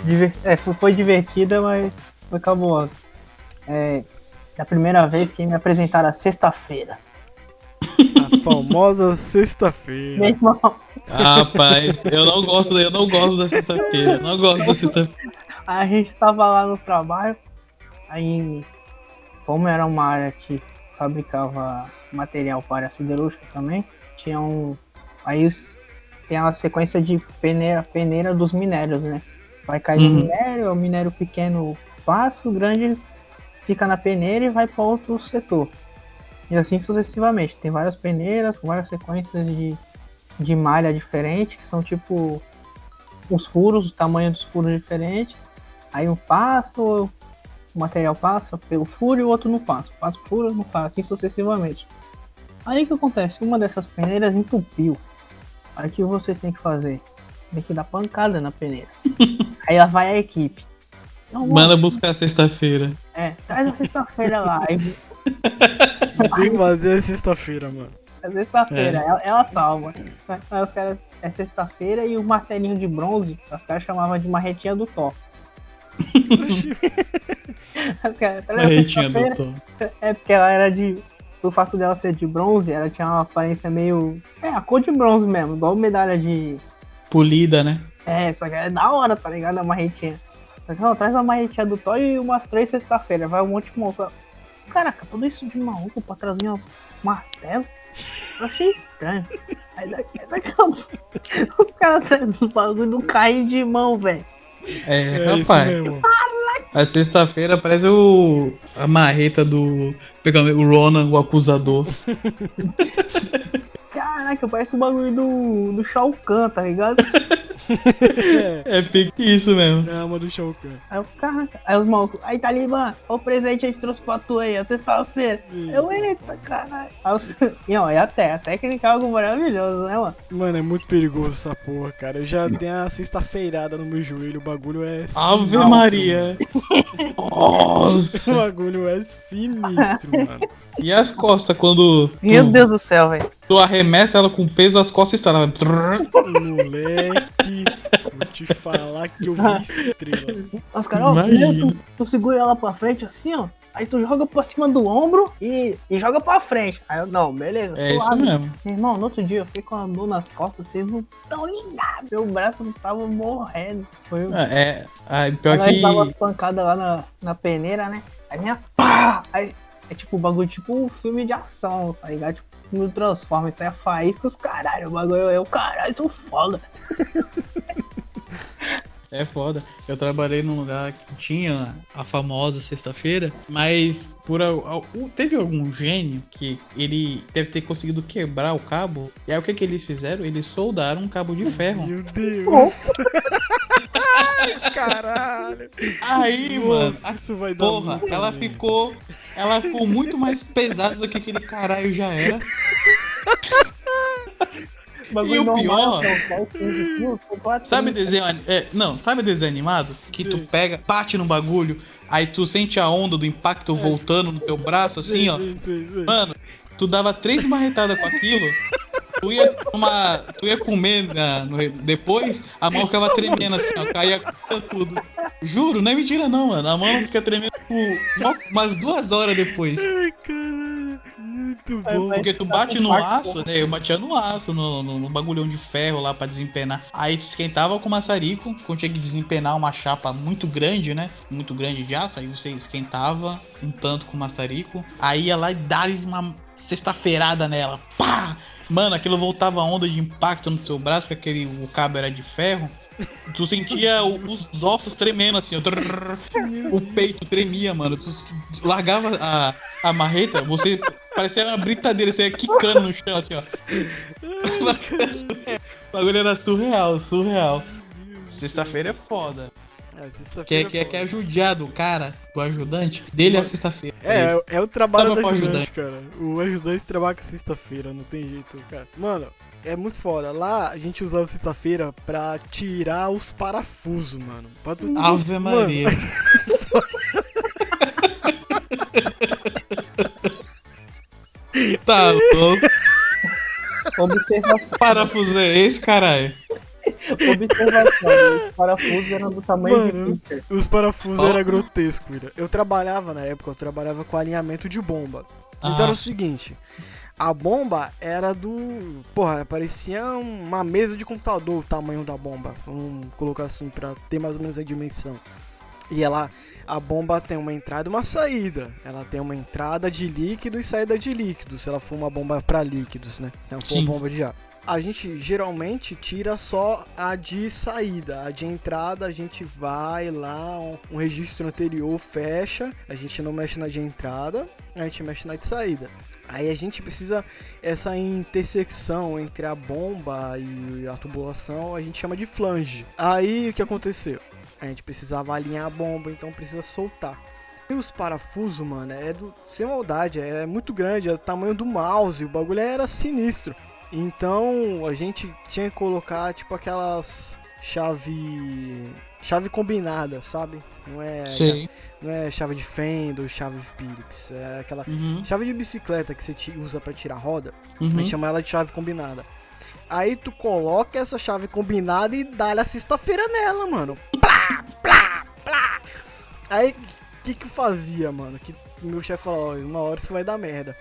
diver- é, foi, divertida, mas foi cabulosa. É, a primeira vez que me apresentaram a sexta-feira. A famosa sexta-feira. Meu irmão, rapaz, eu não gosto, eu não gosto da sexta-feira. Não gosto da sexta-feira. a gente tava lá no trabalho, aí como era uma área que fabricava material para a siderúrgica também, tinha um. Aí os- tem a sequência de peneira, peneira dos minérios, né? Vai cair Uhum. o minério, o minério pequeno passa, o grande fica na peneira e vai para outro setor. E assim sucessivamente. Tem várias peneiras, com várias sequências de, de malha diferente, que são tipo os furos, o tamanho dos furos diferentes. Aí um passa, o material passa pelo furo e o outro não passa. Passa o furo, não passa, assim sucessivamente. Aí o que acontece? Uma dessas peneiras entupiu. Aí o que você tem que fazer? Tem que dar pancada na peneira. (laughs) Aí lá vai a equipe. Não, Manda buscar sexta-feira. É, traz a sexta-feira lá. Aí (laughs) Tem que fazer a sexta-feira, mano. É sexta-feira, ela, ela salva. Aí os caras, é sexta-feira e o martelinho de bronze, os caras chamavam de marretinha do Thor. (laughs) Os caras, "Traz a Marretinha, sexta-feira." doutor. (laughs) É porque ela era de. Por fato dela ser de bronze, ela tinha uma aparência meio. É, a cor de bronze mesmo, igual medalha de. Polida, né? É, só que é da hora, tá ligado? A marretinha. Só que, não, traz a marretinha do Thor e umas três sexta-feira. Vai um monte de monta. Caraca, tudo isso de maluco pra trazer uns martelos? Eu achei estranho. Aí daqui, daqui a pouco, os caras trazem os bagulho do carrinho de mão, velho. É, É isso rapaz. mesmo. A sexta-feira parece o. a marreta do. pegar O Ronan, o acusador. Caraca, parece o bagulho do, do Shao Kahn, tá ligado? (laughs) É pique isso mesmo. É a alma do Shao Kahn. Aí eu, caraca, aí os malucos, aí Talibã, olha o presente que a gente trouxe pra tu aí, a sexta-feira. Eu, eita, caralho. Aí os- (laughs) E ó, e até, a técnica é algo maravilhoso, né, mano? Mano, é muito perigoso essa porra, cara. Eu já tenho a sexta-feirada no meu joelho, o bagulho é Ave sinistro, Maria! Nossa! (laughs) O bagulho é sinistro, mano. E as costas quando Meu tu, Deus do céu, velho. tu arremessa ela com peso, as costas estralam. Moleque, vou te falar que eu vi estrela. Os caras, ó, tu, tu segura ela pra frente assim, ó. Aí tu joga pra cima do ombro e, e joga pra frente. Aí eu, não, beleza, É isso suave. mesmo. Meu irmão, no outro dia eu fiquei com a dor nas costas, vocês não estão ligados. Meu braço não tava morrendo. Foi o É, é pior Ela que. dava as pancadas lá na, na peneira, né? Aí minha pá! Aí é tipo o bagulho, tipo um filme de ação, tá ligado? Tipo, no Transformers, sai a faísca os caralho. O bagulho é o caralho, sou foda. É foda. Eu trabalhei num lugar que tinha a famosa sexta-feira, mas por teve algum gênio que ele deve ter conseguido quebrar o cabo. E aí o que que eles fizeram? Eles soldaram um cabo de ferro. Meu Deus. (laughs) Caralho. Aí, mano, Nossa, isso vai dar porra, muita ela ficou, ela ficou muito mais pesada do que aquele caralho já era. (laughs) Bagulho E o normal, pior- são 10, 15 quilos, são quatro Sabe quilos. desenho, é, não, sabe desenho animado que tu Sim. pega, bate no bagulho, aí tu sente a onda do impacto voltando no teu braço assim, ó. Sim, sim, sim. Mano, tu dava três marretadas com aquilo, tu ia, tomar, tu ia comer na- no- depois, a mão ficava tremendo assim, ó, caía tudo. Juro, não é mentira não, mano. A mão fica tremendo por uma- umas duas horas depois. Ai, caralho. Muito Vai, bom. Porque tu bate no aço, né? Eu batia no aço, no, no, no bagulhão de ferro lá pra desempenar. Aí tu esquentava com maçarico, quando tinha que desempenar uma chapa muito grande, né? Muito grande de aço, aí você esquentava um tanto com maçarico. Aí ia lá e dava uma sexta-feirada nela. Pá! Mano, aquilo voltava onda de impacto no teu braço, porque aquele, o cabo era de ferro. Tu sentia o- os ossos tremendo assim, ó. Trrr. o peito tremia, mano. Tu largava a, a marreta, você parecia uma britadeira, você ia quicando no chão assim, ó. (laughs) O bagulho era surreal, surreal. Sexta-feira é foda. É, Que, é- que, é- que é ajudado, o cara, o ajudante, dele é a sexta-feira. É, é, é o trabalho do ajudante, cara. O ajudante trabalha com sexta-feira, não tem jeito, cara. Mano, é muito foda. Lá a gente usava sexta-feira pra tirar os parafusos, mano. Pra tu... Ave Mano, Maria. (laughs) tá louco. Observação, Parafuso é esse, caralho? Observação. Os parafusos eram do tamanho Mano, de. Os parafusos Ó. era grotesco, cara. Eu trabalhava na época, eu trabalhava com alinhamento de bomba. Então era Ah. o seguinte, a bomba era do. Porra, parecia uma mesa de computador o tamanho da bomba. Vamos colocar assim pra ter mais ou menos a dimensão. E ela, a bomba tem uma entrada e uma saída. Ela tem uma entrada de líquido e saída de líquido, se ela for uma bomba para líquidos, né? Ela for uma bomba de ar. A gente geralmente tira só a de saída, a de entrada a gente vai lá, um, registro anterior fecha, a gente não mexe na de entrada, a gente mexe na de saída. Aí a gente precisa essa intersecção entre a bomba e a tubulação, a gente chama de flange. Aí o que aconteceu? A gente precisava alinhar a bomba, então precisa soltar. E os parafusos, mano, é do. Sem maldade, é muito grande, é do tamanho do mouse, o bagulho era sinistro. Então a gente tinha que colocar tipo aquelas chave. chave combinada, sabe? Não é. Sei. Não é chave de fenda ou chave Phillips. É aquela Uhum, chave de bicicleta que você usa pra tirar roda. A uhum. gente chama ela de chave combinada. Aí tu coloca essa chave combinada e dá-lhe a sexta-feira nela, mano. Plá, plá, plá. Aí, o que que eu fazia, mano? Que meu chefe falou, ó, uma hora isso vai dar merda.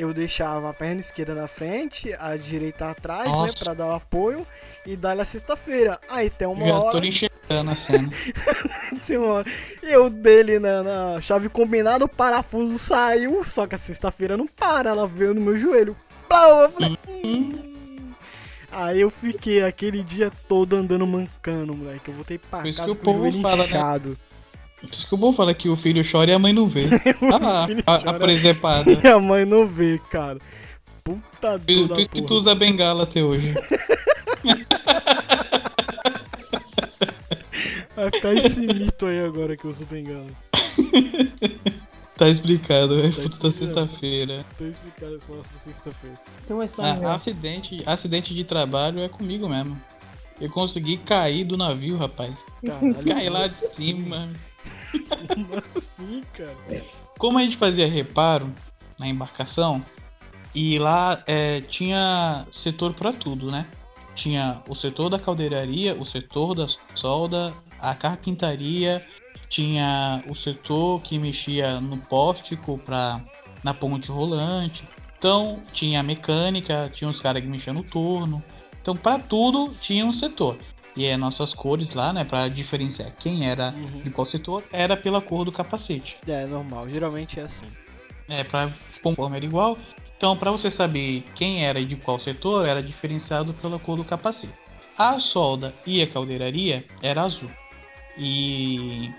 Eu deixava a perna esquerda na frente, a direita atrás, né, Nossa. pra dar o apoio e dar-lhe a sexta-feira. Aí tem uma Já hora, tô enxergando a cena. (laughs) tem uma hora, eu dele na, na chave combinada, o parafuso saiu, só que a sexta-feira não para, ela veio no meu joelho. Plau, eu falei, "Hum." Aí eu fiquei aquele dia todo andando mancando, moleque. Eu voltei pra Por casa com o povo joelho fala, né? inchado. Por isso que o bom fala que o filho chora e a mãe não vê. (laughs) Ah a, a presepada. (laughs) E a mãe não vê, cara. Puta Por isso que tu usa bengala até hoje. (laughs) Vai ficar esse mito aí agora que eu uso bengala. Tá explicado, é Tá da explicado. sexta-feira. Tô explicando esse negócio da sexta-feira. Tem uma história Ah, acidente, acidente de trabalho é comigo mesmo. Eu consegui cair do navio, rapaz. Caralho. Caí lá de cima. Como assim, cara? Como a gente fazia reparo na embarcação, e lá é, tinha setor pra tudo, né? Tinha o setor da caldeiraria, o setor da solda, a carpintaria, tinha o setor que mexia no póstico pra, na ponte rolante. Então tinha a mecânica, tinha os caras que mexiam no torno. Então pra tudo tinha um setor. E as nossas cores lá, né, Pra diferenciar quem era Uhum. de qual setor, era pela cor do capacete. É, normal. Geralmente é assim. É, pra conforme era igual. Então, pra você saber quem era e de qual setor, era diferenciado pela cor do capacete. A solda e a caldeiraria era azul. e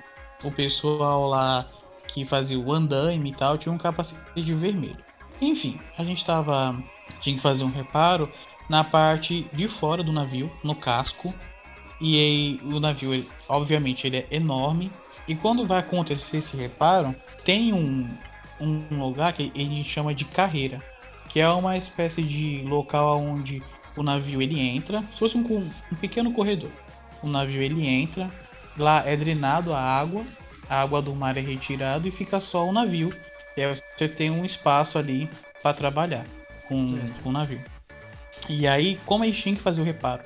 o pessoal lá que fazia o andaime e tal tinha um capacete vermelho. Enfim, a gente tava. tinha que fazer um reparo na parte de fora do navio, no casco. E aí o navio, ele- obviamente, ele é enorme. E quando vai acontecer esse reparo, tem um, um lugar que a gente chama de carreira, que é uma espécie de local onde o navio ele entra, se fosse um, um pequeno corredor. O navio ele entra, lá é drenado a água, a água do mar é retirada e fica só o navio. E aí você tem um espaço ali para trabalhar com, com o navio. E aí, como a gente tinha que fazer o reparo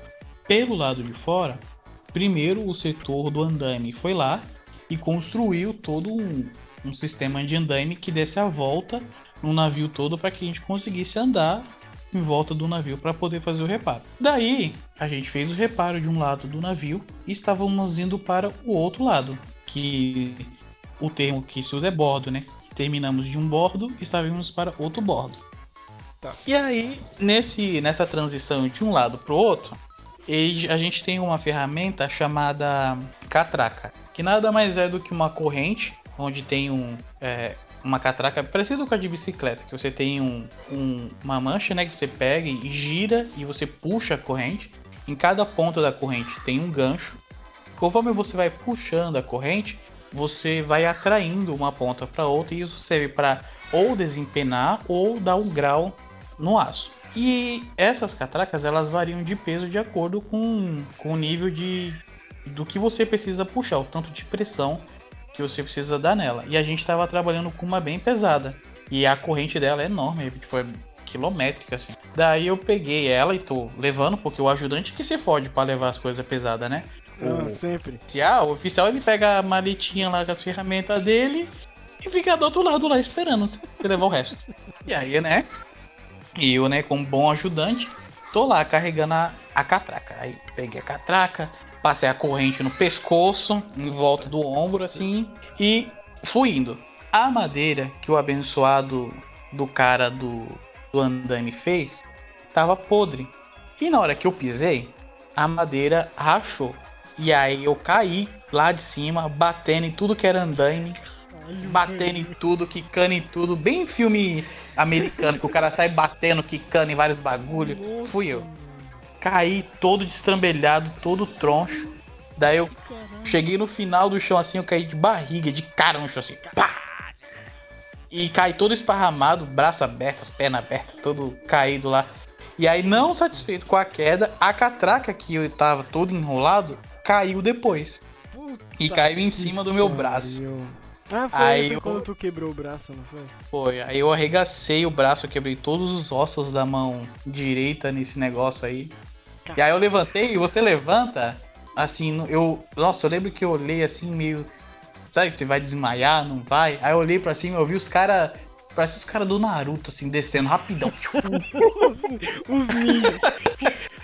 pelo lado de fora, primeiro o setor do andaime foi lá e construiu todo um, um sistema de andaime que desse a volta no navio todo para que a gente conseguisse andar em volta do navio para poder fazer o reparo. Daí a gente fez o reparo de um lado do navio e estávamos indo para o outro lado, que o termo que se usa é bordo, né? Terminamos de um bordo e estávamos para outro bordo. E aí, nesse, nessa transição de um lado para o outro, ele- a gente tem uma ferramenta chamada catraca, que nada mais é do que uma corrente, onde tem um, é, uma catraca parecido com a de bicicleta, que você tem um, um- uma mancha né, que você pega e gira e você puxa a corrente. Em cada ponta da corrente tem um gancho. Conforme você vai puxando a corrente, você vai atraindo uma ponta para outra e isso serve para ou desempenar ou dar um grau no aço. E essas catracas elas variam de peso de acordo com, com o nível de do que você precisa puxar, o tanto de pressão que você precisa dar nela. E a gente estava trabalhando com uma bem pesada. E a corrente dela é enorme, tipo, é quilométrica assim. Daí eu peguei ela e tô levando, porque o ajudante que se fode para levar as coisas pesadas, né? Ah, O- sempre. oficial, o oficial ele pega a maletinha lá com as ferramentas dele e fica do outro lado lá esperando você levar o resto. E aí, né? E eu, né, como bom ajudante, tô lá carregando a, a catraca. Aí peguei a catraca, passei a corrente no pescoço, em volta do ombro, assim, e fui indo. A madeira que o abençoado do cara do, do andaime fez tava podre. E na hora que eu pisei, a madeira rachou. E aí eu caí lá de cima, batendo em tudo que era andaime, batendo em tudo, quicando em tudo, bem filme americano, que o cara sai batendo, quicando em vários bagulho. Fui eu. Caí todo destrambelhado, todo troncho. Daí eu cheguei no final do chão assim, eu caí de barriga, de cara no chão assim. Pá! E caí todo esparramado, braço aberto, as pernas abertas, todo caído lá. E aí, não satisfeito com a queda, a catraca que eu tava todo enrolado caiu depois. E caiu em cima do meu braço. Pariu. Ah, foi, Aí foi eu- quando tu quebrou o braço, não foi? Foi, aí eu arregacei o braço, quebrei todos os ossos da mão direita nesse negócio aí. E aí eu levantei, e você levanta, assim, eu. Nossa, eu lembro que eu olhei assim, meio. Sabe que você vai desmaiar, não vai? Aí eu olhei pra cima e eu vi os caras. Parece os caras do Naruto, assim, descendo rapidão. (laughs) Os ninjas.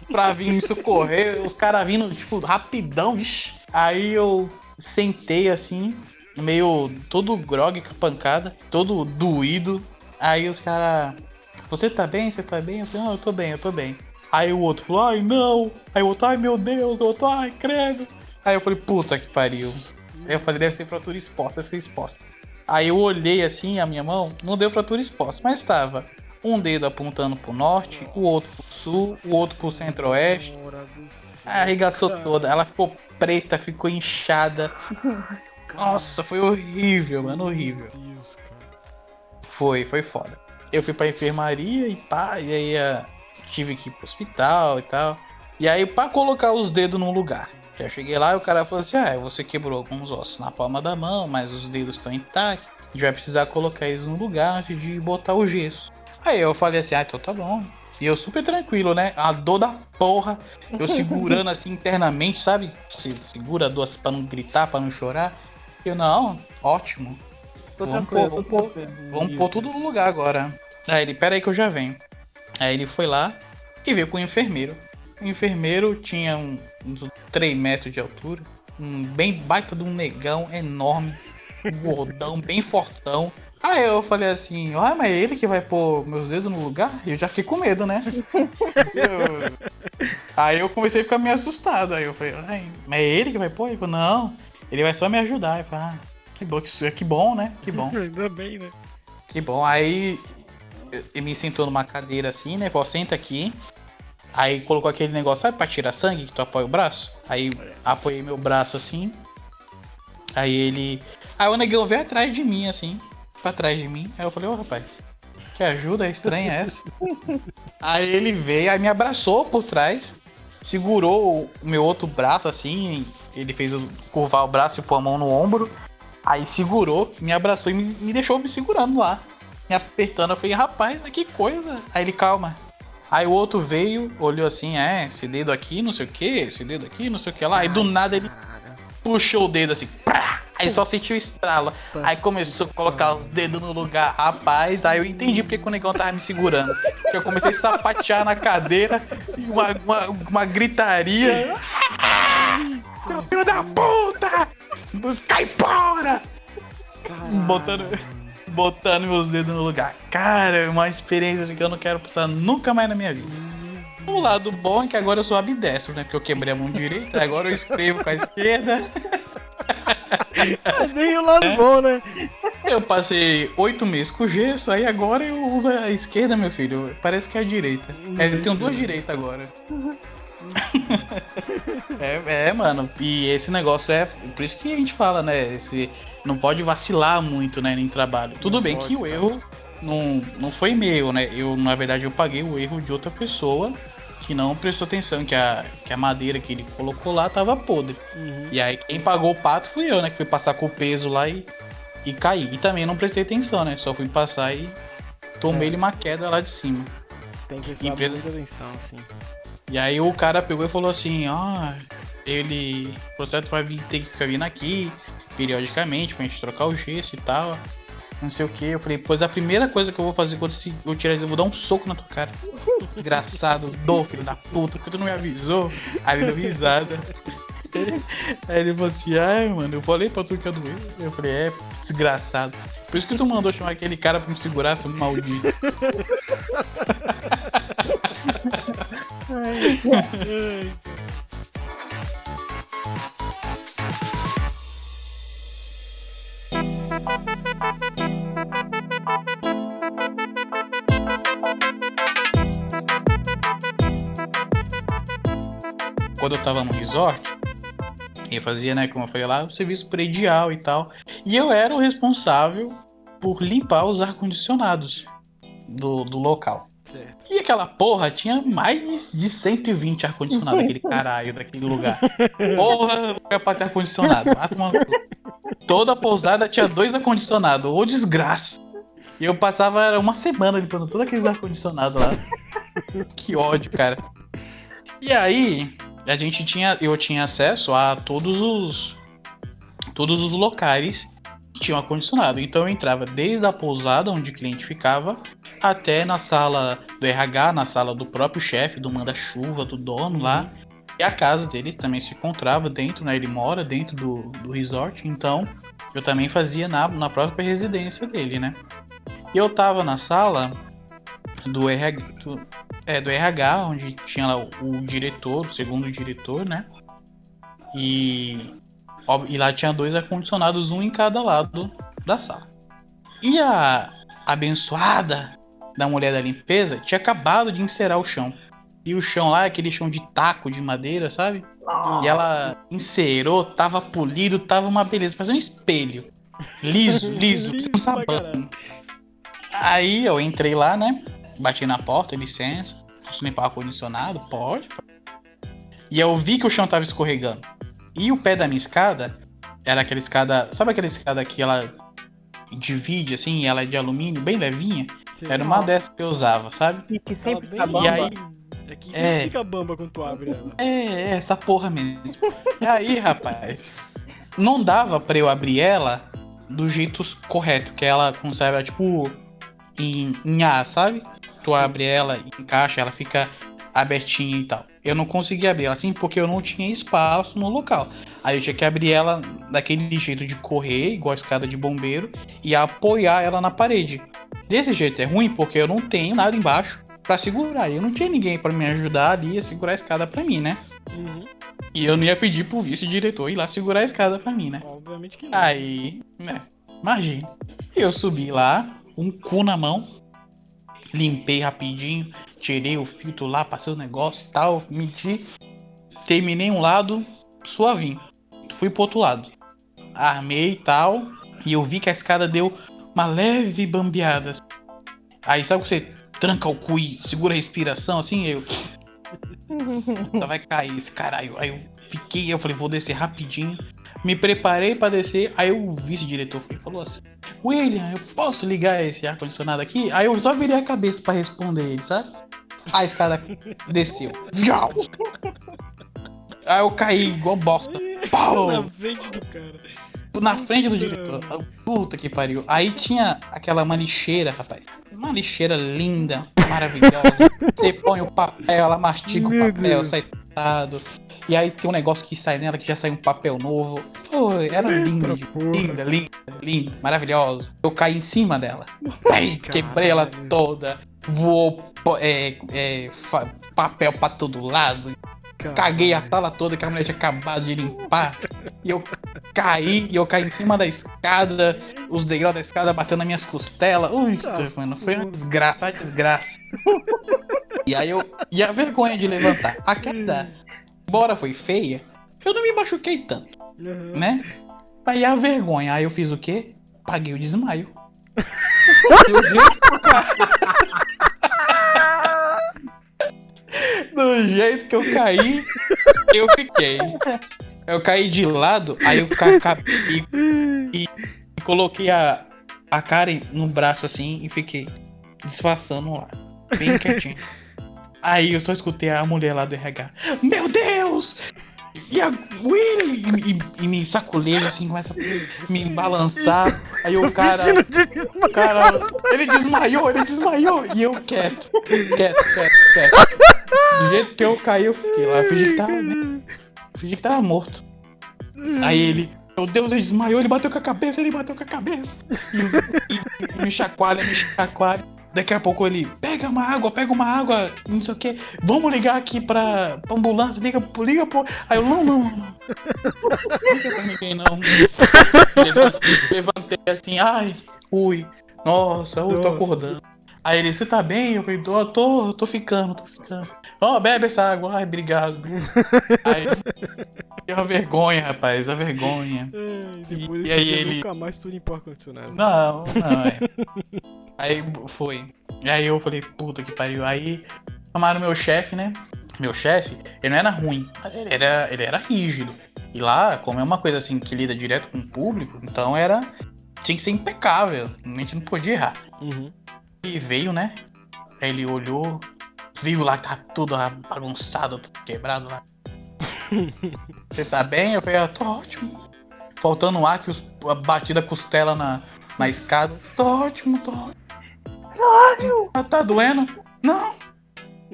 pra vir me socorrer, os caras vindo, tipo, rapidão, vixi. Aí eu sentei assim, meio todo grog com pancada, todo doído. Aí os caras, você tá bem? Você tá bem? Eu falei, não, eu tô bem, eu tô bem. Aí o outro falou, ai não. Aí o outro, ai meu Deus, o outro, ai credo. Aí eu falei, puta que pariu. Aí eu falei, deve ser fratura exposta, deve ser exposta. Aí eu olhei assim a minha mão, não deu fratura exposta, mas estava um dedo apontando pro norte, o outro pro sul, o outro pro centro-oeste. Arregaçou toda, ela ficou preta, ficou inchada. (laughs) Nossa, foi horrível, mano, horrível. Meu Deus, cara. Foi, foi foda. Eu fui pra enfermaria e pá, e aí ah, tive que ir pro hospital e tal. E aí, pra colocar os dedos no lugar. Já cheguei lá e o cara falou assim: Ah, você quebrou alguns ossos na palma da mão, mas os dedos estão intactos. A gente vai precisar colocar eles no lugar antes de botar o gesso. Aí eu falei assim: Ah, então tá bom. E eu super tranquilo, né? A dor da porra. Eu segurando (laughs) assim internamente, sabe? Se segura a dor assim pra não gritar, pra não chorar. Eu, não, ótimo. Tô Vamos tranquilo, pôr, tô vamos tranquilo. Vamos pôr tudo no lugar agora. Aí ele, pera aí que eu já venho. Aí ele foi lá e veio com o enfermeiro. O enfermeiro tinha um- uns 3 metros de altura, um bem baita de um negão enorme, gordão, (laughs) bem fortão. Aí eu falei assim, ah, mas é ele que vai pôr meus dedos no lugar? E eu já fiquei com medo, né? Eu- (laughs) Aí eu comecei a ficar meio assustado. Aí eu falei, ai, mas é ele que vai pôr? Ele falou, não, Ele vai só me ajudar. Eu falei, ah, que bom, que, que bom, né? Que bom. (laughs) Ainda bem, né? Que bom. Aí ele me sentou numa cadeira assim, né? Falou, senta aqui. Aí colocou aquele negócio, sabe pra tirar sangue que tu apoia o braço? Aí apoiei meu braço assim. Aí ele. Aí o negão veio atrás de mim, assim, pra trás de mim. Aí eu falei, ô rapaz, que ajuda estranha essa? (laughs) aí ele veio, aí me abraçou por trás, segurou o meu outro braço assim, ele fez eu curvar o braço e pôr a mão no ombro. Aí segurou, me abraçou e me, me deixou me segurando lá. Me apertando, eu falei, rapaz, que coisa. Aí ele, calma. Aí o outro veio, olhou assim, é, esse dedo aqui, não sei o que, esse dedo aqui, não sei o que lá. Aí do nada ele puxou o dedo assim, pá, aí só sentiu estrala. Aí começou a colocar os dedos no lugar, rapaz. Aí eu entendi porque que o negão tava me segurando. Eu comecei a sapatear na cadeira, e uma, uma, uma gritaria. Seu filho da puta! Cai fora! Botando, botando meus dedos no lugar. Cara, é uma experiência que eu não quero passar nunca mais na minha vida. O lado bom é que agora eu sou ambidestro, né? Porque eu quebrei a mão direita, agora eu escrevo com a esquerda. Nem o lado bom, né? Eu passei oito meses com gesso, aí agora eu uso a esquerda, meu filho. Parece que é a direita. É, eu tenho duas direitas agora. (laughs) é, é, mano. E esse negócio é. Por isso que a gente fala, né? Esse, não pode vacilar muito, né, em trabalho. Tudo Não bem pode, que o cara. Não, não foi meu, né? Eu, na verdade, eu paguei o erro de outra pessoa que não prestou atenção, que a, que a madeira que ele colocou lá tava podre. Uhum. E aí quem pagou o pato fui eu, né? Que fui passar com o peso lá e, e caí. E também não prestei atenção, né? Só fui passar e tomei ele uma queda lá de cima. Tem que prestar Empresa- muita atenção, assim. E aí o cara pegou e falou assim, ó, ele. O processo vai vir, ter que ficar vindo aqui periodicamente pra gente trocar o gesso e tal. Não sei o que. Eu falei, pois a primeira coisa que eu vou fazer quando eu tirar isso, eu vou dar um soco na tua cara. (laughs) Desgraçado, dou, filho da puta, porque tu não me avisou. Aí ele deu risada. Aí ele falou assim, ai mano, eu falei pra tu que ia doer. Eu falei, é, desgraçado. Por isso que tu mandou chamar aquele cara pra me segurar, seu maldito. Quando eu tava no resort, eu fazia, né, como eu falei lá, o serviço predial e tal. E eu era o responsável por limpar os ar-condicionados do, do local. Certo. E aquela porra tinha mais de 120 ar-condicionado, aquele (laughs) caralho daquele lugar. Porra, é pra ter ar-condicionado. Toda pousada tinha dois ar-condicionados, ô desgraça. E eu passava era uma semana limpando todos aqueles ar-condicionados lá. (laughs) Que ódio, cara. E aí, a gente tinha. Eu tinha acesso a todos os. Todos os locais que tinham ar-condicionado. Então eu entrava desde a pousada onde o cliente ficava até na sala do RH, na sala do próprio chefe, do manda-chuva, do dono lá. E a casa dele também se encontrava dentro, né? Ele mora dentro do, do resort, então eu também fazia na, na própria residência dele, né? E eu tava na sala do RH, do, é, do RH, onde tinha lá o, o diretor, o segundo diretor, né? E, ó, e lá tinha dois ar-condicionados, um em cada lado da sala. E a abençoada da mulher da limpeza tinha acabado de encerar o chão. E o chão lá é aquele chão de taco de madeira, sabe? E ela encerou, tava polido, tava uma beleza, fazia um espelho. Liso, (laughs) liso, Liso pra sabão. Aí eu entrei lá, né? Bati na porta, licença. Posso limpar o ar-condicionado? Pode. E eu vi que o chão tava escorregando. E o pé da minha escada era aquela escada. Sabe aquela escada que ela divide assim? Ela é de alumínio, bem levinha? Era uma dessas que eu usava, sabe? E que sempre tá bem- bamba. E aí- É que É. fica bamba quando tu abre ela. É, é essa porra mesmo. E aí, rapaz, não dava pra eu abrir ela do jeito correto, que ela conserva, tipo, em, em A, sabe? Tu abre ela, encaixa, ela fica abertinha e tal. Eu não conseguia abrir ela assim porque eu não tinha espaço no local. Aí eu tinha que abrir ela daquele jeito de correr, igual a escada de bombeiro, e apoiar ela na parede. Desse jeito é ruim porque eu não tenho nada embaixo pra segurar. Eu não tinha ninguém pra me ajudar ali a segurar a escada pra mim, né? Uhum. E eu não ia pedir pro vice-diretor ir lá segurar a escada pra mim, né? Obviamente que não. Aí, né? Imagina. Eu subi lá, um cu na mão, limpei rapidinho, tirei o filtro lá, passei o negócio e tal, medi, terminei um lado, suavinho. Fui pro outro lado. Armei e tal, e eu vi que a escada deu uma leve bambeada. Aí sabe que você tranca o cu e segura a respiração assim, eu. (laughs) Vai cair esse caralho. Aí eu fiquei, eu falei, vou descer rapidinho. Me preparei pra descer, aí o vice-diretor falou assim: William, eu posso ligar esse ar-condicionado aqui? Aí eu só virei a cabeça pra responder ele, sabe? A escada (laughs) desceu. Aí eu caí igual bosta. Pau! Na frente do cara. na frente do diretor. Puta que pariu. Aí tinha aquela uma lixeira, rapaz. Uma lixeira linda, maravilhosa. (laughs) Você põe o papel, ela mastiga Meu o papel, Deus. sai tratado. E aí tem um negócio que sai nela que já sai um papel novo. Pô, era linda, linda, linda, linda, maravilhosa. Eu caí em cima dela. (laughs) Aí quebrei ela toda. Voou é, é, papel pra todo lado. Caguei a sala toda que a mulher tinha acabado de limpar. E eu caí, e eu caí em cima da escada, os degraus da escada batendo nas minhas costelas. Ui, mano, foi uma desgraça, uma desgraça. (laughs) E aí eu. E a vergonha de levantar. A queda, embora foi feia, eu não me machuquei tanto, Aham. né? Aí a vergonha, aí eu fiz o quê? Paguei o desmaio. Do jeito que eu caí. Do jeito que eu caí, eu fiquei. Eu caí de lado, aí eu ca ca- e, e coloquei a, a cara em- no braço assim e fiquei disfarçando lá, bem quietinho. Aí eu só escutei a mulher lá do RH. Meu Deus! E a Willy! E, e- e me saculeio assim, começa a me balançar. Aí o cara. O cara. Ele desmaiou, ele desmaiou! E eu quieto, quieto, quieto, quieto. Do jeito que eu caí, eu fiquei lá. Eu fingi que tava, né? Fingi que tava morto. Aí ele. Meu Deus, ele desmaiou, ele bateu com a cabeça, ele bateu com a cabeça. E, e- e me chacoalha, me chacoalha. Daqui a pouco ele pega uma água, pega uma água, não sei o que. Vamos ligar aqui pra, pra ambulância, liga, liga pro. Aí eu, não, não, não. Não liga pra ninguém, não. Levantei, levantei assim, ai, fui. Nossa, eu tô acordando. Aí ele, você tá bem? Eu falei, tô, tô, tô ficando, tô ficando. Ó, bebe essa água, ai, obrigado. (laughs) Aí, é uma vergonha, rapaz, a vergonha. Ai, depois E- e aí ele- nunca mais tu limpou ar-condicionado. Não, não, é. (laughs) Aí foi. E aí eu falei, puta que pariu. Aí chamaram meu chefe, né? Meu chefe, ele não era ruim, mas ele era, ele era rígido. E lá, como é uma coisa assim que lida direto com o público, então era. Tinha que ser impecável. A gente não podia errar. Uhum. E veio, né? Aí ele olhou, viu lá que tá tudo bagunçado, tudo quebrado lá. (laughs) Você tá bem? Eu falei, ah, tô ótimo. Faltando ar, que os, a batida costela na, na escada. Tô ótimo, tô ótimo. Ah, tá doendo? Não,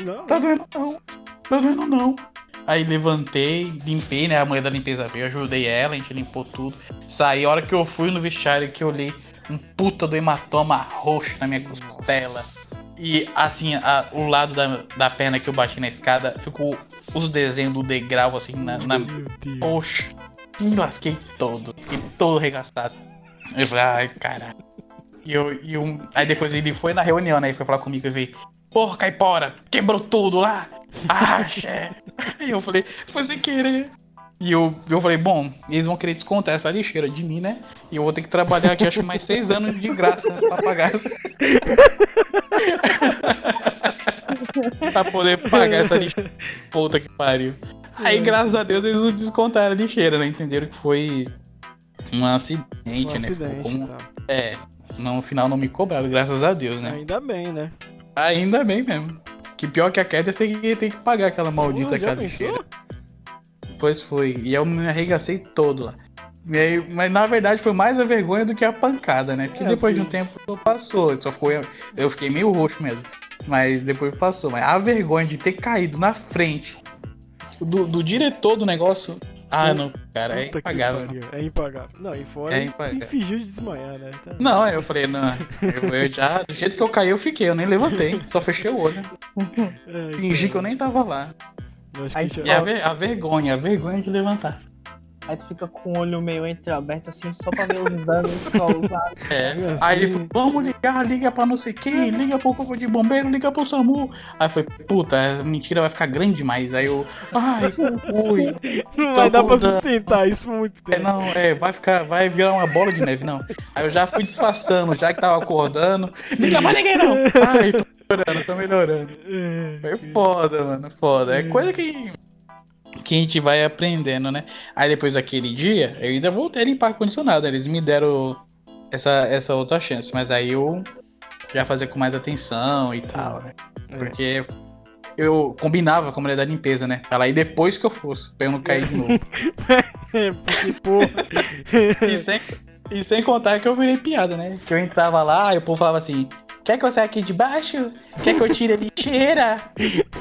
Não, tá doendo não. Tá doendo não. Aí levantei, limpei, né? A mulher da limpeza veio, ajudei ela, a gente limpou tudo. Saí, a hora que eu fui no vestiário que eu olhei um puta do hematoma roxo na minha costela. E assim, a- o lado da, da perna que eu bati na escada ficou os desenhos do degrau assim na, na. Poxa, me lasquei todo, fiquei todo arregaçado. Eu falei, ai, caralho. E eu, e eu, aí depois ele foi na reunião, né? Ele foi falar comigo e veio, porra, caipora, quebrou tudo lá. Ah, chefe. Aí eu falei, foi sem querer. E eu, eu falei, bom, eles vão querer descontar essa lixeira de mim, né? E eu vou ter que trabalhar aqui acho que mais seis anos de graça pra pagar. (laughs) pra poder pagar essa lixeira. Puta que pariu. Aí, graças a Deus, eles não descontaram a lixeira, né? Entenderam que foi um acidente, Um né? acidente, Como- tá. É, no final não me cobraram, graças a Deus, né? Ainda bem, né? Ainda bem mesmo. Que pior que a queda, tem que, tem que pagar aquela maldita Pô, lixeira. pensou? Pois foi. E eu me arregacei todo lá. E aí, mas na verdade foi mais a vergonha do que a pancada, né? Porque É, depois de um foi- tempo passou. Só ficou, eu fiquei meio roxo mesmo. Mas depois passou. Mas a vergonha de ter caído na frente do, do diretor do negócio. Ah, não, cara, é impagável. É impagável. Não, e fora É se fingiu de desmaiar, né? Tá- Não, eu falei, não. Eu, eu já, do jeito que eu caí, eu fiquei, eu nem levantei, só fechei o olho. Ai, (laughs) Fingi que eu nem tava lá. Eu acho Aí que já... a, ver- a vergonha, a vergonha de levantar. Aí tu fica com o olho meio entreaberto assim, só pra ver os danos causados. (laughs) É. Assim. Aí ele falou, vamos ligar, liga pra não sei quem, liga pro corpo de bombeiro, liga pro SAMU. Aí foi, puta, a mentira vai ficar grande demais. Aí eu, ai, (laughs) ui. Não vai dar pra sustentar isso muito É, tempo. não, é, vai ficar, vai virar uma bola de neve, não. Aí eu já fui disfarçando, já que tava acordando. Liga pra ninguém, não. (laughs) Ai, tô melhorando, tô melhorando. É, Foi foda, mano, foda. É coisa que, que a gente vai aprendendo, né? Aí depois daquele dia, eu ainda voltei a limpar ar-condicionado. Eles me deram essa, essa outra chance, mas aí eu já fazia com mais atenção e tal, né? É. Porque eu combinava com a mulher da limpeza, né? Ela ir depois que eu fosse, pra eu não cair de novo. (laughs) É, porque, porra. E sem, e sem contar que eu virei piada, né? Que eu entrava lá e o povo falava assim: Quer que eu saia aqui de baixo? Quer que eu tire a lixeira?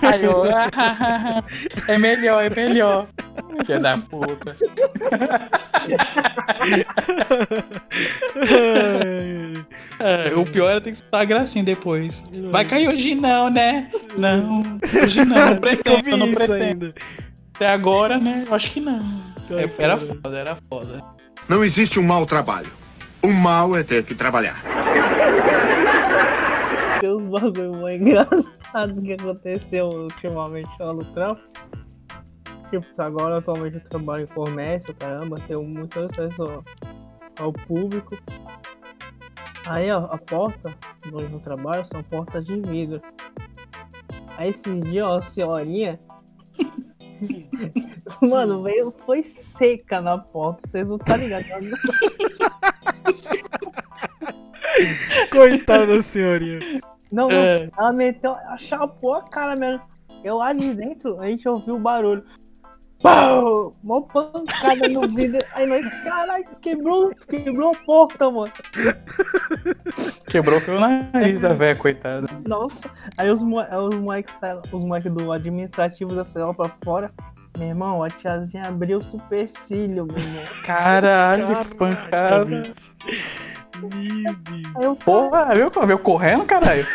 Aí eu, "Ah, é melhor, é melhor. Filha da puta. (laughs) É, o pior era ter que estar gracinha depois. Vai cair hoje não, né? Não, hoje não, (laughs) não Eu pretendo, vi não pretendo. Até agora, né? Eu acho que não. É, era foda, era foda. Não existe um mau trabalho. O mal é ter que trabalhar. Tem uns bagulho muito engraçado que aconteceu ultimamente lá no trampo. Tipo, agora atualmente eu trabalho em comércio, caramba, tenho muito acesso ao, ao público. Aí ó, a porta onde eu trabalho são portas de vidro. Aí esses dias, ó, a senhorinha. (laughs) Mano, veio, foi seca na porta, vocês não tá ligado? Coitada da senhorinha. Não, não, É. ela meteu, ela chapou a cara mesmo. Eu lá de dentro, a gente ouviu o barulho. Pau! Mó pancada no vidro. Aí nós, caralho, quebrou, quebrou a porta, mano. Quebrou o nariz da véia, coitada. Nossa. Aí os, mo- os moleques os moleques do administrativo da cela pra fora. Meu irmão, a tiazinha abriu o supercílio, meu irmão. Caralho, que pancada. Bicho. Meu Deus. Aí eu, Porra, viu? Veio correndo, caralho.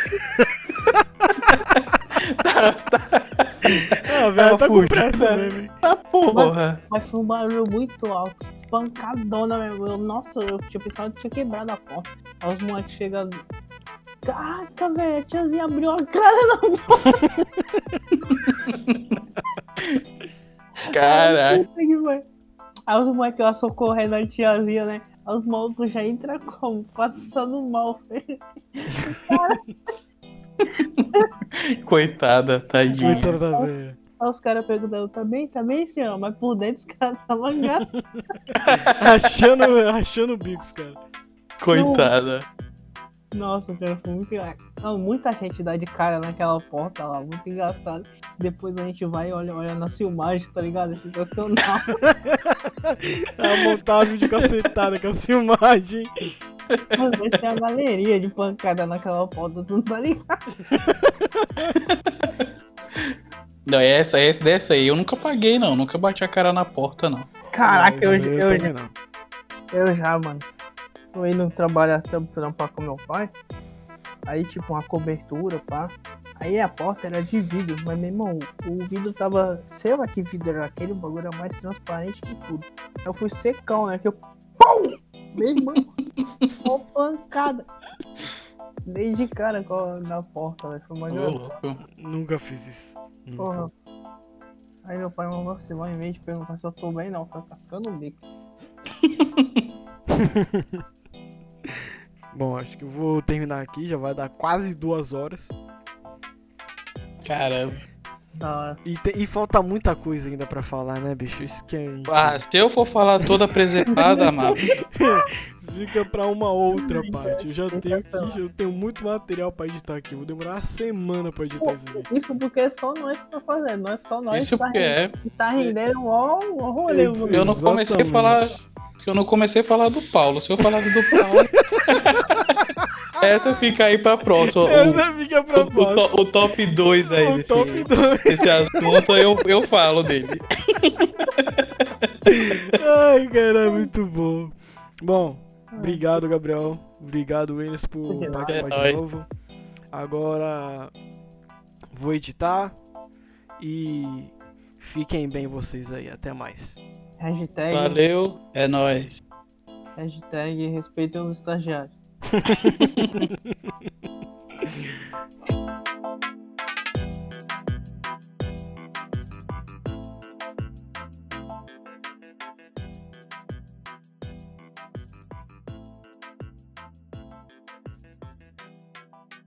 Ah, velho, Tava tá com pressa mesmo. Tá porra. mas foi um barulho muito alto. Pancadona mesmo. Eu, nossa, eu tinha pensado que tinha quebrado a porta. Aí os moleques chegam. Caraca, velho, a tiazinha abriu a cara na (laughs) Caralho. Puta que pariu. Aí os moleques lá socorrendo a tiazinha, né? Aí os malucos já entram como? Passando mal. (laughs) Coitada, tadinha. Coitada da velha. Aí os caras perguntando, tá bem, tá bem, senhor? Mas por dentro os caras estavam (laughs) gatos. Achando, achando bicos, cara. Coitada. Nossa, cara, foi muito engraçado. Muita gente dá de cara naquela porta lá, muito engraçado. Depois a gente vai e olha, olha na filmagem, tá ligado? É sensacional. (laughs) É montar vídeo cacetada com a filmagem. Mano, vai ser a galeria de pancada naquela porta, tu não tá ligado? (laughs) Não, essa, essa dessa aí eu nunca paguei, não. Nunca bati a cara na porta, não. Caraca, eu, Mas eu, já, não. eu já, mano. Eu indo trabalhar, tra- trampar com meu pai. Aí, tipo, uma cobertura, pá. Aí a porta era de vidro, mas meu irmão, o vidro tava. Sei lá que vidro era aquele, o bagulho era mais transparente que tudo. Eu fui secão, né? Que eu. Pau! Meu irmão, uma pancada. Dei de cara com a- na porta, velho. Foi uma louco. Nunca fiz isso. Nunca. Porra. Aí meu pai mandou assim, lá em vez de perguntar se eu tô bem, não, foi cascando o bico. (laughs) Bom, acho que eu vou terminar aqui, já vai dar quase duas horas. Caramba. E, te- e falta muita coisa ainda pra falar, né, bicho? Isso que é... Ah, se eu for falar toda apresentada, (laughs) amado. Fica pra uma outra parte. Eu já tenho aqui, eu tenho muito material pra editar aqui. Vou demorar uma semana pra editar vídeo. Isso porque é só nós que tá fazendo, não é só nós Isso que tá porque é. rendendo, que tá rendendo ó, ó rolê, mano. Eu não comecei a falar- Que eu não comecei a falar do Paulo. Se eu falar do Paulo. (laughs) essa fica aí pra próxima. O, Essa fica pra o, o, próxima. to- o top 2 aí O desse, top 2. desse assunto, eu, eu falo dele. (laughs) Ai, cara, é muito bom. Bom, obrigado, Gabriel. Obrigado, Enes, por participar É de novo. Agora vou editar e Fiquem bem vocês aí, até mais. Hashtag, Valeu, é nóis. hashtag respeitem os estagiários. (laughs)